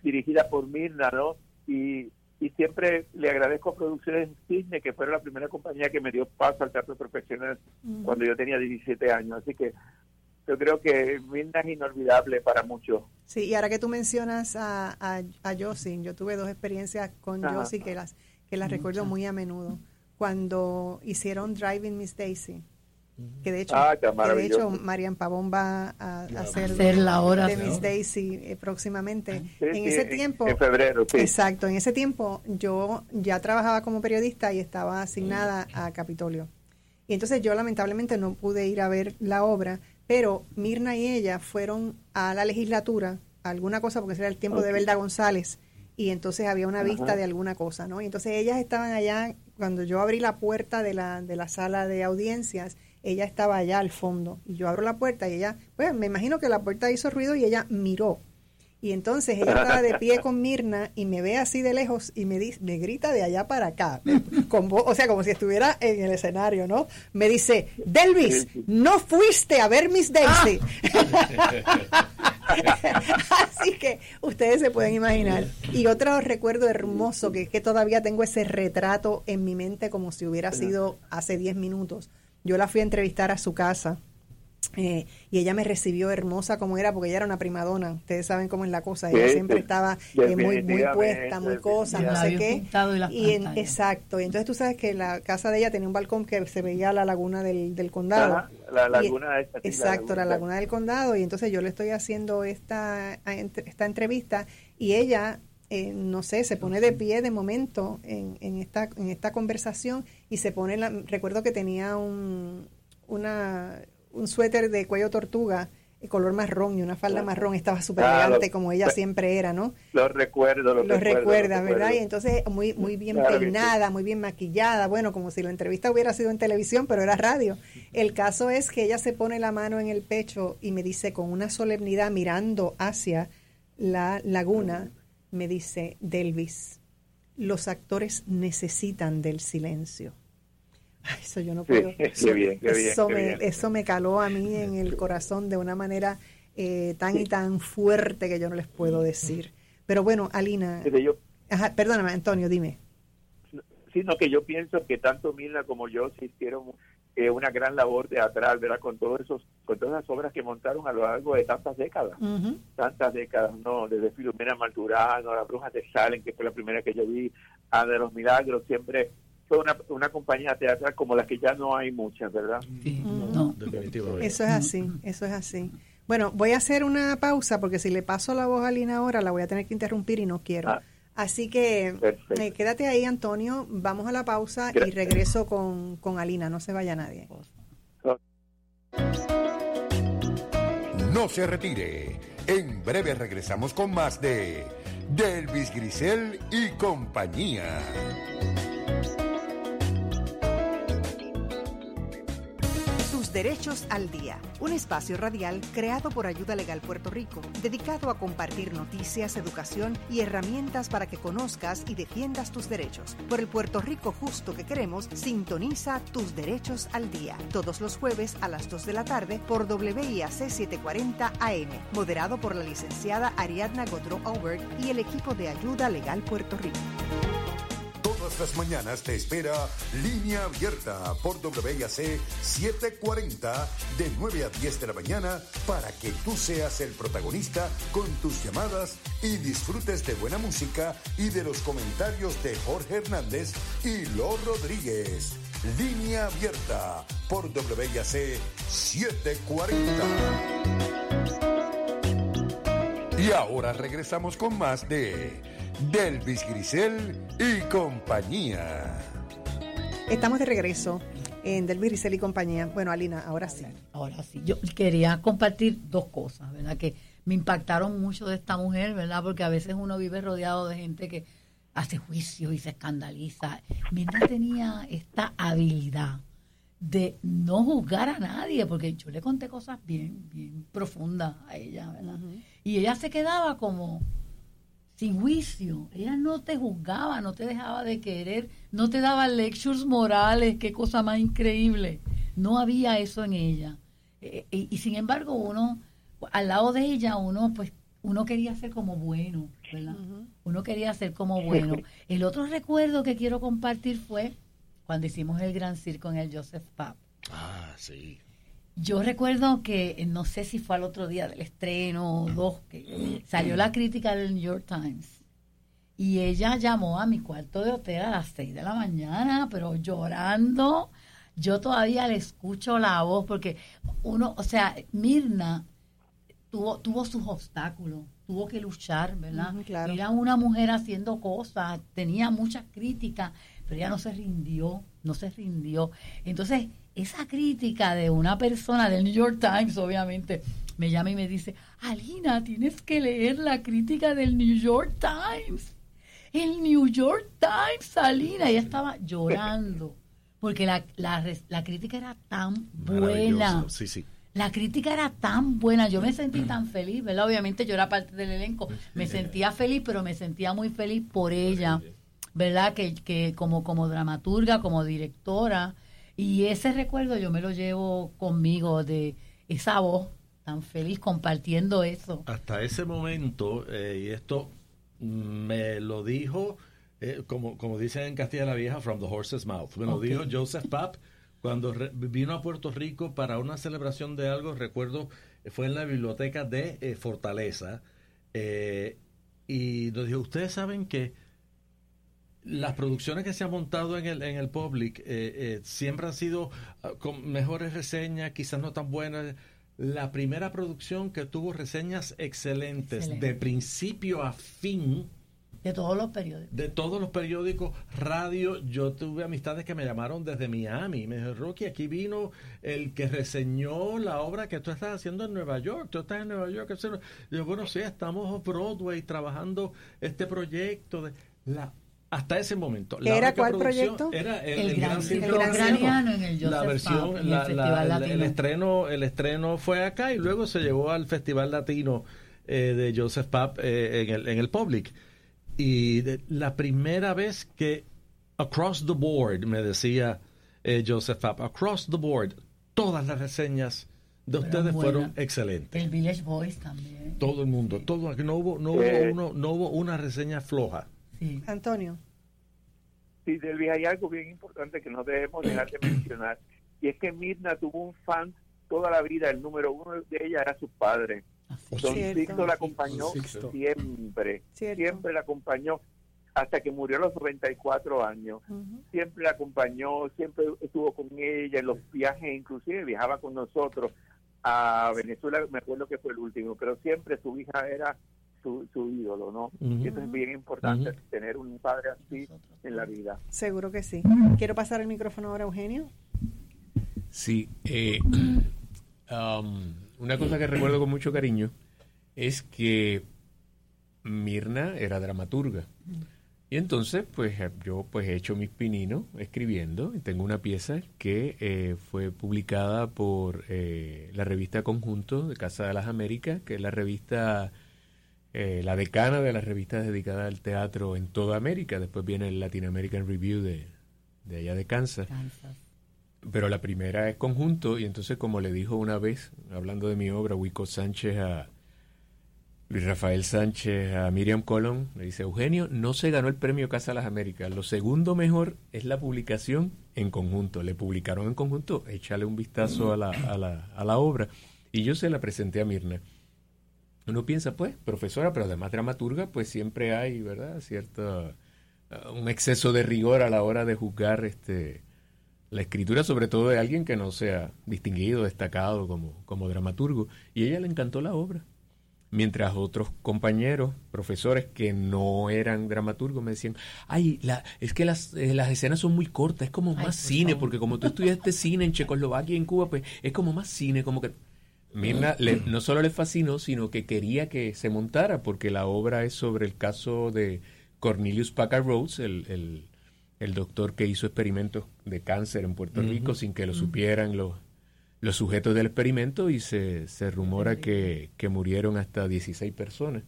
dirigida por Mirna, ¿no? Y, y siempre le agradezco a Producciones Cisne, que fue la primera compañía que me dio paso al teatro profesional cuando yo tenía 17 años. Así que yo creo que Mirna es inolvidable para muchos. Sí, y ahora que tú mencionas a, a, a yo tuve dos experiencias con Josie que las, que las recuerdo muy a menudo. Cuando hicieron Driving Miss Daisy, que de hecho, ah, de hecho Marian Pavón va a, hacer, la hora de Miss Daisy eh, próximamente. en ese tiempo, en febrero, exacto, en ese tiempo yo ya trabajaba como periodista y estaba asignada a Capitolio. Y entonces yo lamentablemente no pude ir a ver la obra, pero Mirna y ella fueron a la legislatura, alguna cosa, porque ese era el tiempo de Belda González, y entonces había una vista de alguna cosa, ¿no? Y entonces ellas estaban allá, cuando yo abrí la puerta de la, de la sala de audiencias, ella estaba allá al fondo y yo abro la puerta y ella, pues me imagino que la puerta hizo ruido y ella miró. Y entonces ella estaba de pie con Mirna y me ve así de lejos y me, dice, me grita de allá para acá, con o sea, como si estuviera en el escenario, ¿no? Me dice, Delvis, no fuiste a ver Miss Daisy. así que ustedes se pueden imaginar. Y otro recuerdo hermoso, que es que todavía tengo ese retrato en mi mente como si hubiera sido hace 10 minutos yo la fui a entrevistar a su casa eh, y ella me recibió hermosa como era, porque ella era una primadona. Ustedes saben cómo es la cosa. Ella siempre estaba eh, muy, muy puesta, muy cosa, no sé qué. Y, exacto. Y entonces tú sabes que la casa de ella tenía un balcón que se veía la laguna del, del condado. la laguna Exacto, la laguna del condado. Y entonces yo le estoy haciendo esta, esta entrevista y ella eh, no sé, se pone de pie de momento en, en, esta, en esta conversación y se pone, la, recuerdo que tenía un, una, un suéter de cuello tortuga, de color marrón y una falda marrón, estaba súper elegante como ella siempre era, ¿no? Lo recuerdo, lo, lo recuerda, ¿verdad? Y entonces muy, muy bien peinada, muy bien maquillada, bueno, como si la entrevista hubiera sido en televisión, pero era radio. El caso es que ella se pone la mano en el pecho y me dice con una solemnidad mirando hacia la laguna, me dice Delvis, los actores necesitan del silencio. Eso yo no puedo. eso, me, caló a mí en el corazón de una manera eh, tan y tan fuerte que yo no les puedo decir. Pero bueno, Alina. perdóname, Antonio, dime. Sino que yo pienso que tanto Mila como yo se hicieron eh, una gran labor teatral, ¿verdad? Con todos esos, con todas las obras que montaron a lo largo de tantas décadas, tantas décadas, ¿no? Desde Filomena Malturano, La Bruja de Salen, que fue la primera que yo vi, a de los Milagros, siempre una, una compañía teatral como la que ya no hay muchas, ¿verdad? no, definitivamente. Eso es así, eso es así. Bueno, voy a hacer una pausa porque si le paso la voz a Lina ahora la voy a tener que interrumpir y no quiero. Ah, Así que eh, quédate ahí, Antonio. Vamos a la pausa y regreso con, con Alina. No se vaya nadie. No se retire. En breve regresamos con más de Delvis Grisel y compañía. Derechos al día, un espacio radial creado por Ayuda Legal Puerto Rico, dedicado a compartir noticias, educación y herramientas para que conozcas y defiendas tus derechos. Por el Puerto Rico justo que queremos, sintoniza tus derechos al día, todos los jueves a las 2 de la tarde por WIAC 740 AM, moderado por la licenciada Ariadna Godro Aubert y el equipo de Ayuda Legal Puerto Rico. Todas mañanas te espera Línea Abierta por WIAC 740 de 9 a 10 de la mañana para que tú seas el protagonista con tus llamadas y disfrutes de buena música y de los comentarios de Jorge Hernández y Lo Rodríguez. Línea Abierta por WIAC 740. Y ahora regresamos con más de Delvis Grisel y compañía. Estamos de regreso en Del Grisel y compañía. Bueno, Alina, ahora sí. Ahora sí, yo quería compartir dos cosas, ¿verdad? Que me impactaron mucho de esta mujer, ¿verdad? Porque a veces uno vive rodeado de gente que hace juicios y se escandaliza. Mirna tenía esta habilidad de no juzgar a nadie, porque yo le conté cosas bien, bien profundas a ella, ¿verdad? Y ella se quedaba como sin juicio. Ella no te juzgaba, no te dejaba de querer, no te daba lectures morales, qué cosa más increíble. No había eso en ella. Eh, y, y sin embargo, uno, al lado de ella, uno, pues, uno quería ser como bueno, ¿verdad? Uno quería ser como bueno. El otro recuerdo que quiero compartir fue cuando hicimos el Gran Circo en el Joseph Pub. Ah, sí. Yo recuerdo que, eh, no sé si fue al otro día del estreno o dos, que salió la crítica del New York Times. Y ella llamó a mi cuarto de hotel a las seis de la mañana, pero llorando. Yo todavía le escucho la voz porque uno, o sea, Mirna tuvo, tuvo sus obstáculos, tuvo que luchar, ¿verdad? Claro. Era una mujer haciendo cosas, tenía muchas críticas, pero ella no se rindió, no se rindió. Entonces, esa crítica de una persona del New York Times, obviamente, me llama y me dice, Alina, tienes que leer la crítica del New York Times. El New York Times, Alina. Ella estaba llorando, porque la, la, la crítica era tan buena. Sí, sí. La crítica era tan buena, yo me sentí tan feliz, ¿verdad? Obviamente yo era parte del elenco, me sentía feliz, pero me sentía muy feliz por ella, ¿verdad? Que, que como, como dramaturga, como directora, y ese recuerdo yo me lo llevo conmigo de esa voz tan feliz compartiendo eso. Hasta ese momento, eh, y esto me lo dijo, eh, como, como dicen en Castilla la Vieja, from the horse's mouth. Me lo dijo Joseph Papp cuando re- vino a Puerto Rico para una celebración de algo, recuerdo, fue en la biblioteca de eh, Fortaleza, eh, y nos dijo, ustedes saben que las producciones que se han montado en el, en el public eh, eh, siempre han sido ah, con mejores reseñas, quizás no tan buenas. La primera producción que tuvo reseñas excelentes Excelente. de principio a fin De todos los periódicos. de todos los periódicos, radio, yo tuve amistades que me llamaron desde Miami. Me dijeron, Rocky, aquí vino el que reseñó la obra que tú estás haciendo en Nueva York. Tú estás en Nueva York. yo, bueno, sí, estamos Broadway trabajando este proyecto. de la hasta ese momento. La ¿Era cuál proyecto? Era el, El el Gran Gran Circo Circo Ucraniano en el La Joseph versión, en el la- la- estreno, el estreno fue acá y luego se llevó al Festival Latino eh, de Joseph Papp eh, en, el, en el Public. Y de- la primera vez que across the board, me decía eh, Joseph Papp, across the board, todas las reseñas de Fueron ustedes fueron excelentes. El Village Voice también. Todo el mundo, todo, no hubo, no hubo, Eh. uno, no hubo una reseña floja. Sí. Antonio. Sí, Delvis, hay algo bien importante que no debemos dejar de mencionar, y es que Mirna tuvo un fan toda la vida, el número uno de ella era su padre. Así. Don Cierto. Sixto la acompañó Sixto. siempre, Cierto. siempre la acompañó hasta que murió a los 94 años. Ujú. Siempre la acompañó, siempre estuvo con ella en los viajes, inclusive viajaba con nosotros a Venezuela, me acuerdo que fue el último, pero siempre su hija era su, su ídolo, ¿no? Ujú. Y eso es bien importante, tener un padre así en la vida. Seguro que sí. Quiero pasar el micrófono ahora a Eugenio. Sí, eh, um, una cosa que recuerdo con mucho cariño es que Mirna era dramaturga. Y entonces, pues eh, yo pues he hecho mis pininos escribiendo y tengo una pieza que eh, fue publicada por eh, la revista Conjunto de Casa de las Américas, que es la revista, eh, la decana de las revistas dedicadas al teatro en toda América. Después viene el Latin American Review de, de allá de Kansas. Pero la primera es conjunto y entonces como le dijo una vez, hablando de mi obra, Wico Sánchez a Luis Rafael Sánchez, a Miriam Colón, le dice, Eugenio, no se ganó el premio Casa de las Américas, lo segundo mejor es la publicación en conjunto. Le publicaron en conjunto, échale un vistazo a la, a la, a la obra. Y yo se la presenté a Mirna. Uno piensa, pues, profesora, pero además dramaturga, pues siempre hay, ¿verdad? Cierto, uh, un exceso de rigor a la hora de juzgar este la escritura sobre todo de alguien que no sea distinguido, destacado como, como dramaturgo. Y a ella le encantó la obra. Mientras otros compañeros, profesores que no eran dramaturgos, me decían, ay, la, es que las, eh, las escenas son muy cortas, es como más cine, porque como tú estudiaste cine en Checoslovaquia y en Cuba, pues es como más cine, como que... Mirna le- no solo le fascinó, sino que quería que se montara, porque la obra es sobre el caso de Cornelius Packard Rhodes, el, el, el doctor que hizo experimentos de cáncer en Puerto. Rico sin que lo supieran los, los sujetos del experimento y se, se rumora que, que murieron hasta 16 personas.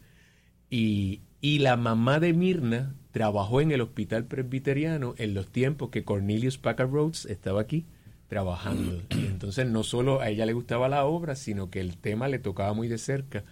Y, y la mamá de Mirna trabajó en el hospital presbiteriano en los tiempos que Cornelius Packard Rhodes estaba aquí trabajando. Y entonces no solo a ella le gustaba la obra, sino que el tema le tocaba muy de cerca.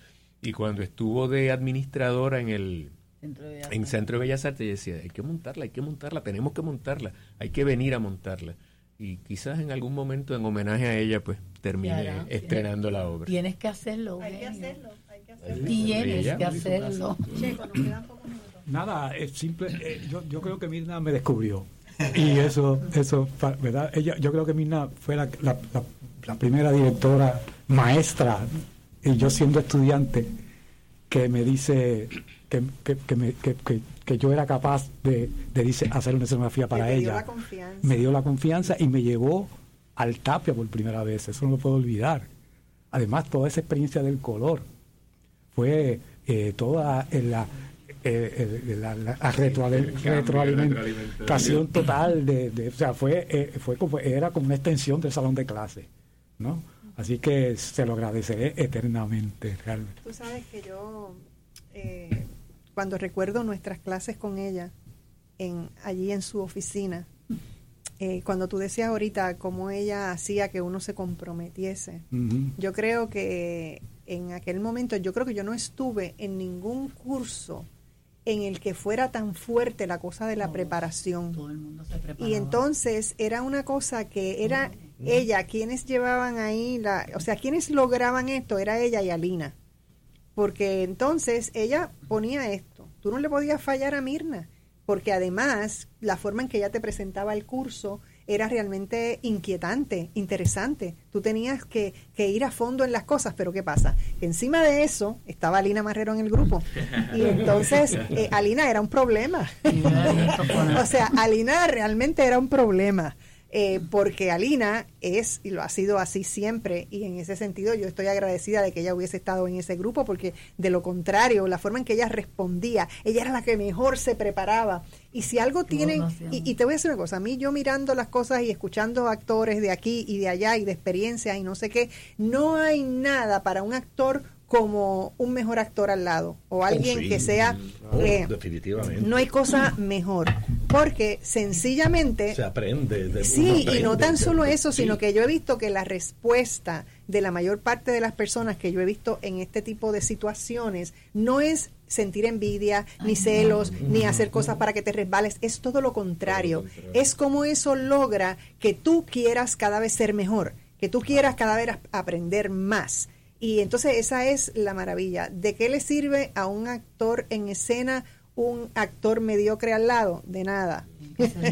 Y cuando estuvo de administradora en el Centro de Bellas en Centro de Bellas Artes, decía, hay que montarla, hay que montarla, tenemos que montarla, hay que venir a montarla. Y quizás en algún momento, en homenaje a ella, pues termine hará. estrenando la obra. Tienes que hacerlo. Hay que hacerlo, hay que hacerlo. Tienes Ella que hacerlo. Checo, nos quedan pocos minutos. Nada, es simple. eh, yo, yo creo que Mirna me descubrió. Y eso, eso, ¿verdad? Ella, yo creo que Mirna fue la, la- la- la primera directora maestra, y yo siendo estudiante, que me dice que, que, que me- que- yo era capaz de, de dice, hacer una escenografía para dio ella. la confianza. Me dio la confianza y me llevó al Tapia por primera vez. Eso no lo puedo olvidar. Además, toda esa experiencia del color fue eh, toda en la, eh, eh, la, la- cambio, retroalimentación total de, de- o sea fue eh, fue como era como una extensión del salón de clase no así que se lo agradeceré eternamente realmente. Tú sabes que yo, eh, cuando recuerdo nuestras clases con ella, en, allí en su oficina, eh, cuando tú decías ahorita cómo ella hacía que uno se comprometiese, Ujú. yo creo que en aquel momento, yo creo que yo no estuve en ningún curso en el que fuera tan fuerte la cosa de la preparación. Todo el mundo se preparaba. Y entonces era una cosa que era ella quienes llevaban ahí, la, o sea, quienes lograban esto, era ella y Alina. Porque entonces ella ponía esto. Tú no le podías fallar a Mirna, porque además la forma en que ella te presentaba el curso era realmente inquietante, interesante. Tú tenías que, que ir a fondo en las cosas, pero ¿qué pasa? Que encima de eso estaba Alina Marrero en el grupo. Y entonces eh, Alina era un problema. o sea, Alina realmente era un problema. Eh, porque Alina es y lo ha sido así siempre y en ese sentido yo estoy agradecida de que ella hubiese estado en ese grupo porque de lo contrario la forma en que ella respondía ella era la que mejor se preparaba y si algo tienen y, y te voy a decir una cosa a mí yo mirando las cosas y escuchando actores de aquí y de allá y de experiencia y no sé qué no hay nada para un actor como un mejor actor al lado o alguien Oh, sí. que sea Oh, eh, definitivamente. no hay cosa mejor porque sencillamente Se aprende. de- Sí, y no tan solo eso, Sí. sino que yo he visto que la respuesta de la mayor parte de las personas que yo he visto en este tipo de situaciones no es sentir envidia, ni celos, ni hacer cosas para que te resbales, es todo lo contrario. Es como eso logra que tú quieras cada vez ser mejor, que tú quieras cada vez ap- aprender más. Y entonces esa es la maravilla. ¿De qué le sirve a un actor en escena un actor mediocre al lado, de nada.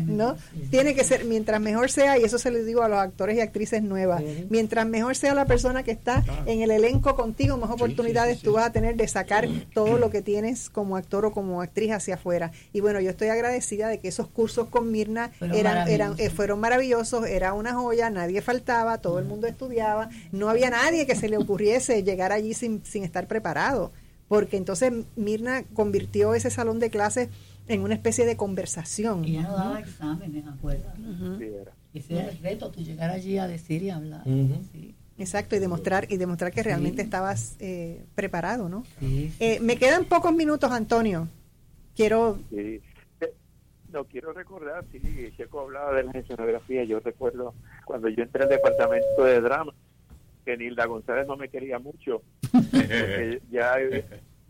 ¿No? Tiene que ser, mientras mejor sea, y eso se le digo a los actores y actrices nuevas, mientras mejor sea la persona que está en el elenco contigo, más oportunidades tú vas a tener de sacar todo lo que tienes como actor o como actriz hacia afuera. Y bueno, yo estoy agradecida de que esos cursos con Mirna Fueron eran, eran, maravillosos. eh, fueron maravillosos, era una joya, nadie faltaba, todo el mundo estudiaba, no había nadie que se le ocurriese llegar allí sin, sin estar preparado, porque entonces Mirna convirtió ese salón de clases en una especie de conversación. Y ya no daba exámenes, acuérdate. Sí, era. Ese era el reto, tú llegar allí a decir y hablar. Sí. Exacto, y demostrar y demostrar que realmente estabas eh, preparado, ¿no? Sí, Eh, me quedan pocos minutos, Antonio. Quiero Sí. No quiero recordar, sí, Checo hablaba de la escenografía. Yo recuerdo cuando yo entré al departamento de drama, que Nilda González no me quería mucho. porque ya,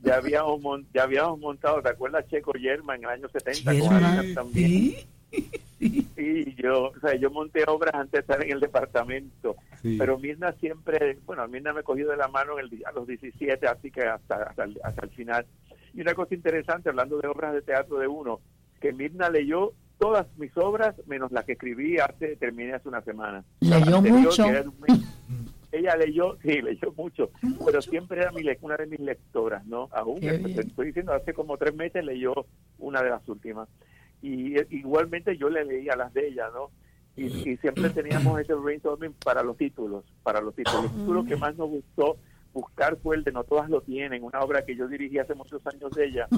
ya, habíamos, mon- ya habíamos montado, ¿te acuerdas Checo Yerma en el año 70? con también. sí. Sí, yo, o sea, yo monté obras antes de estar en el departamento, Sí. pero Mirna siempre, bueno, Mirna me cogió de la mano en el a los 17, así que hasta, hasta, el, hasta el final. Y una cosa interesante, hablando de obras de teatro de uno, que Mirna leyó todas mis obras, menos las que escribí hace, terminé hace una semana. Leyó anterior, mucho. que era un mes, ella leyó, sí, leyó mucho, pero siempre era mi, una de mis lectoras, ¿no? Aún, te estoy diciendo, hace como tres meses leyó una de las últimas y igualmente yo le leía las de ella, ¿no? Y, y siempre teníamos ese brainstorming para los títulos, para los títulos. El título que más nos gustó buscar fue el de No Todas Lo Tienen, una obra que yo dirigí hace muchos años de ella,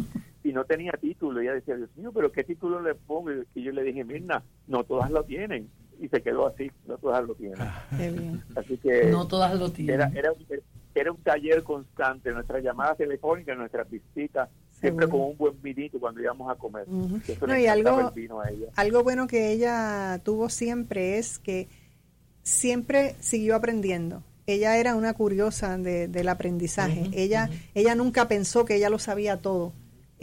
y no tenía título. Y ella decía, Dios mío, pero ¿qué título le pongo? Y yo le dije, Mirna, No Todas Lo Tienen. Y se quedó así, No Todas Lo Tienen. Qué bien. Así que No todas lo tienen. era, era, un- era un taller constante, nuestras llamadas telefónicas, nuestras visitas, siempre con un buen vinito cuando íbamos a comer. Eso No, le y algo- el vino a ella. Algo bueno que ella tuvo siempre es que siempre siguió aprendiendo. Ella era una curiosa de- del aprendizaje. ella, ella nunca pensó que ella lo sabía todo.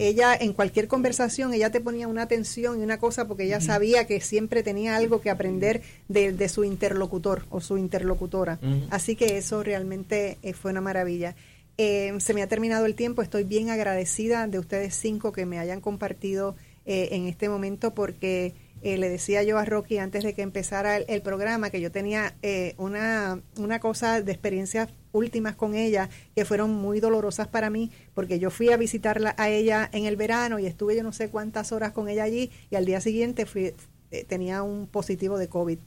Ella en cualquier conversación, ella te ponía una atención y una cosa porque ella sabía que siempre tenía algo que aprender de, de su interlocutor o su interlocutora. Así que eso realmente eh, fue una maravilla. Eh, se me ha terminado el tiempo, estoy bien agradecida de ustedes cinco que me hayan compartido eh, en este momento porque eh, le decía yo a Rocky antes de que empezara el, el programa que yo tenía eh, una, una cosa de experiencias últimas con ella que fueron muy dolorosas para mí porque yo fui a visitarla a ella en el verano y estuve yo no sé cuántas horas con ella allí y al día siguiente fui, eh, tenía un positivo de COVID.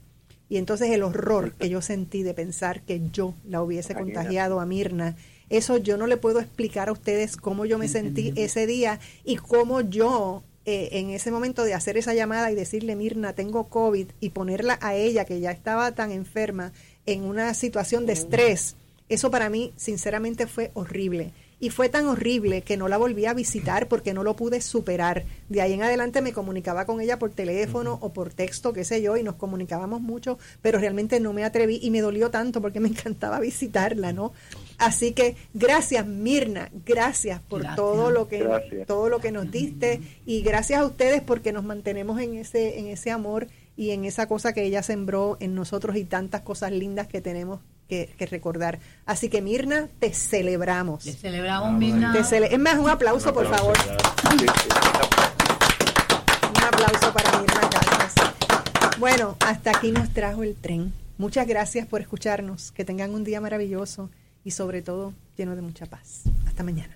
Y entonces el horror que yo sentí de pensar que yo la hubiese contagiado a Mirna, eso yo no le puedo explicar a ustedes cómo yo me sentí ese día y cómo yo eh, en ese momento de hacer esa llamada y decirle, Mirna, tengo COVID y ponerla a ella que ya estaba tan enferma en una situación de estrés, eso para mí sinceramente fue horrible. Y fue tan horrible que no la volví a visitar porque no lo pude superar. De ahí en adelante me comunicaba con ella por teléfono o por texto, qué sé yo, y nos comunicábamos mucho, pero realmente no me atreví y me dolió tanto porque me encantaba visitarla, ¿no? Así que gracias Mirna, gracias por Gracias. todo lo que Gracias. todo lo que nos diste y gracias a ustedes porque nos mantenemos en ese en ese amor y en esa cosa que ella sembró en nosotros y tantas cosas lindas que tenemos que, que recordar. Así que Mirna, te celebramos. Le celebramos Mirna. Te cele- es más, un aplauso, por favor. Sí, sí. Un aplauso para Mirna Casas. Bueno, hasta aquí nos trajo el tren. Muchas gracias por escucharnos. Que tengan un día maravilloso y sobre todo lleno de mucha paz. Hasta mañana.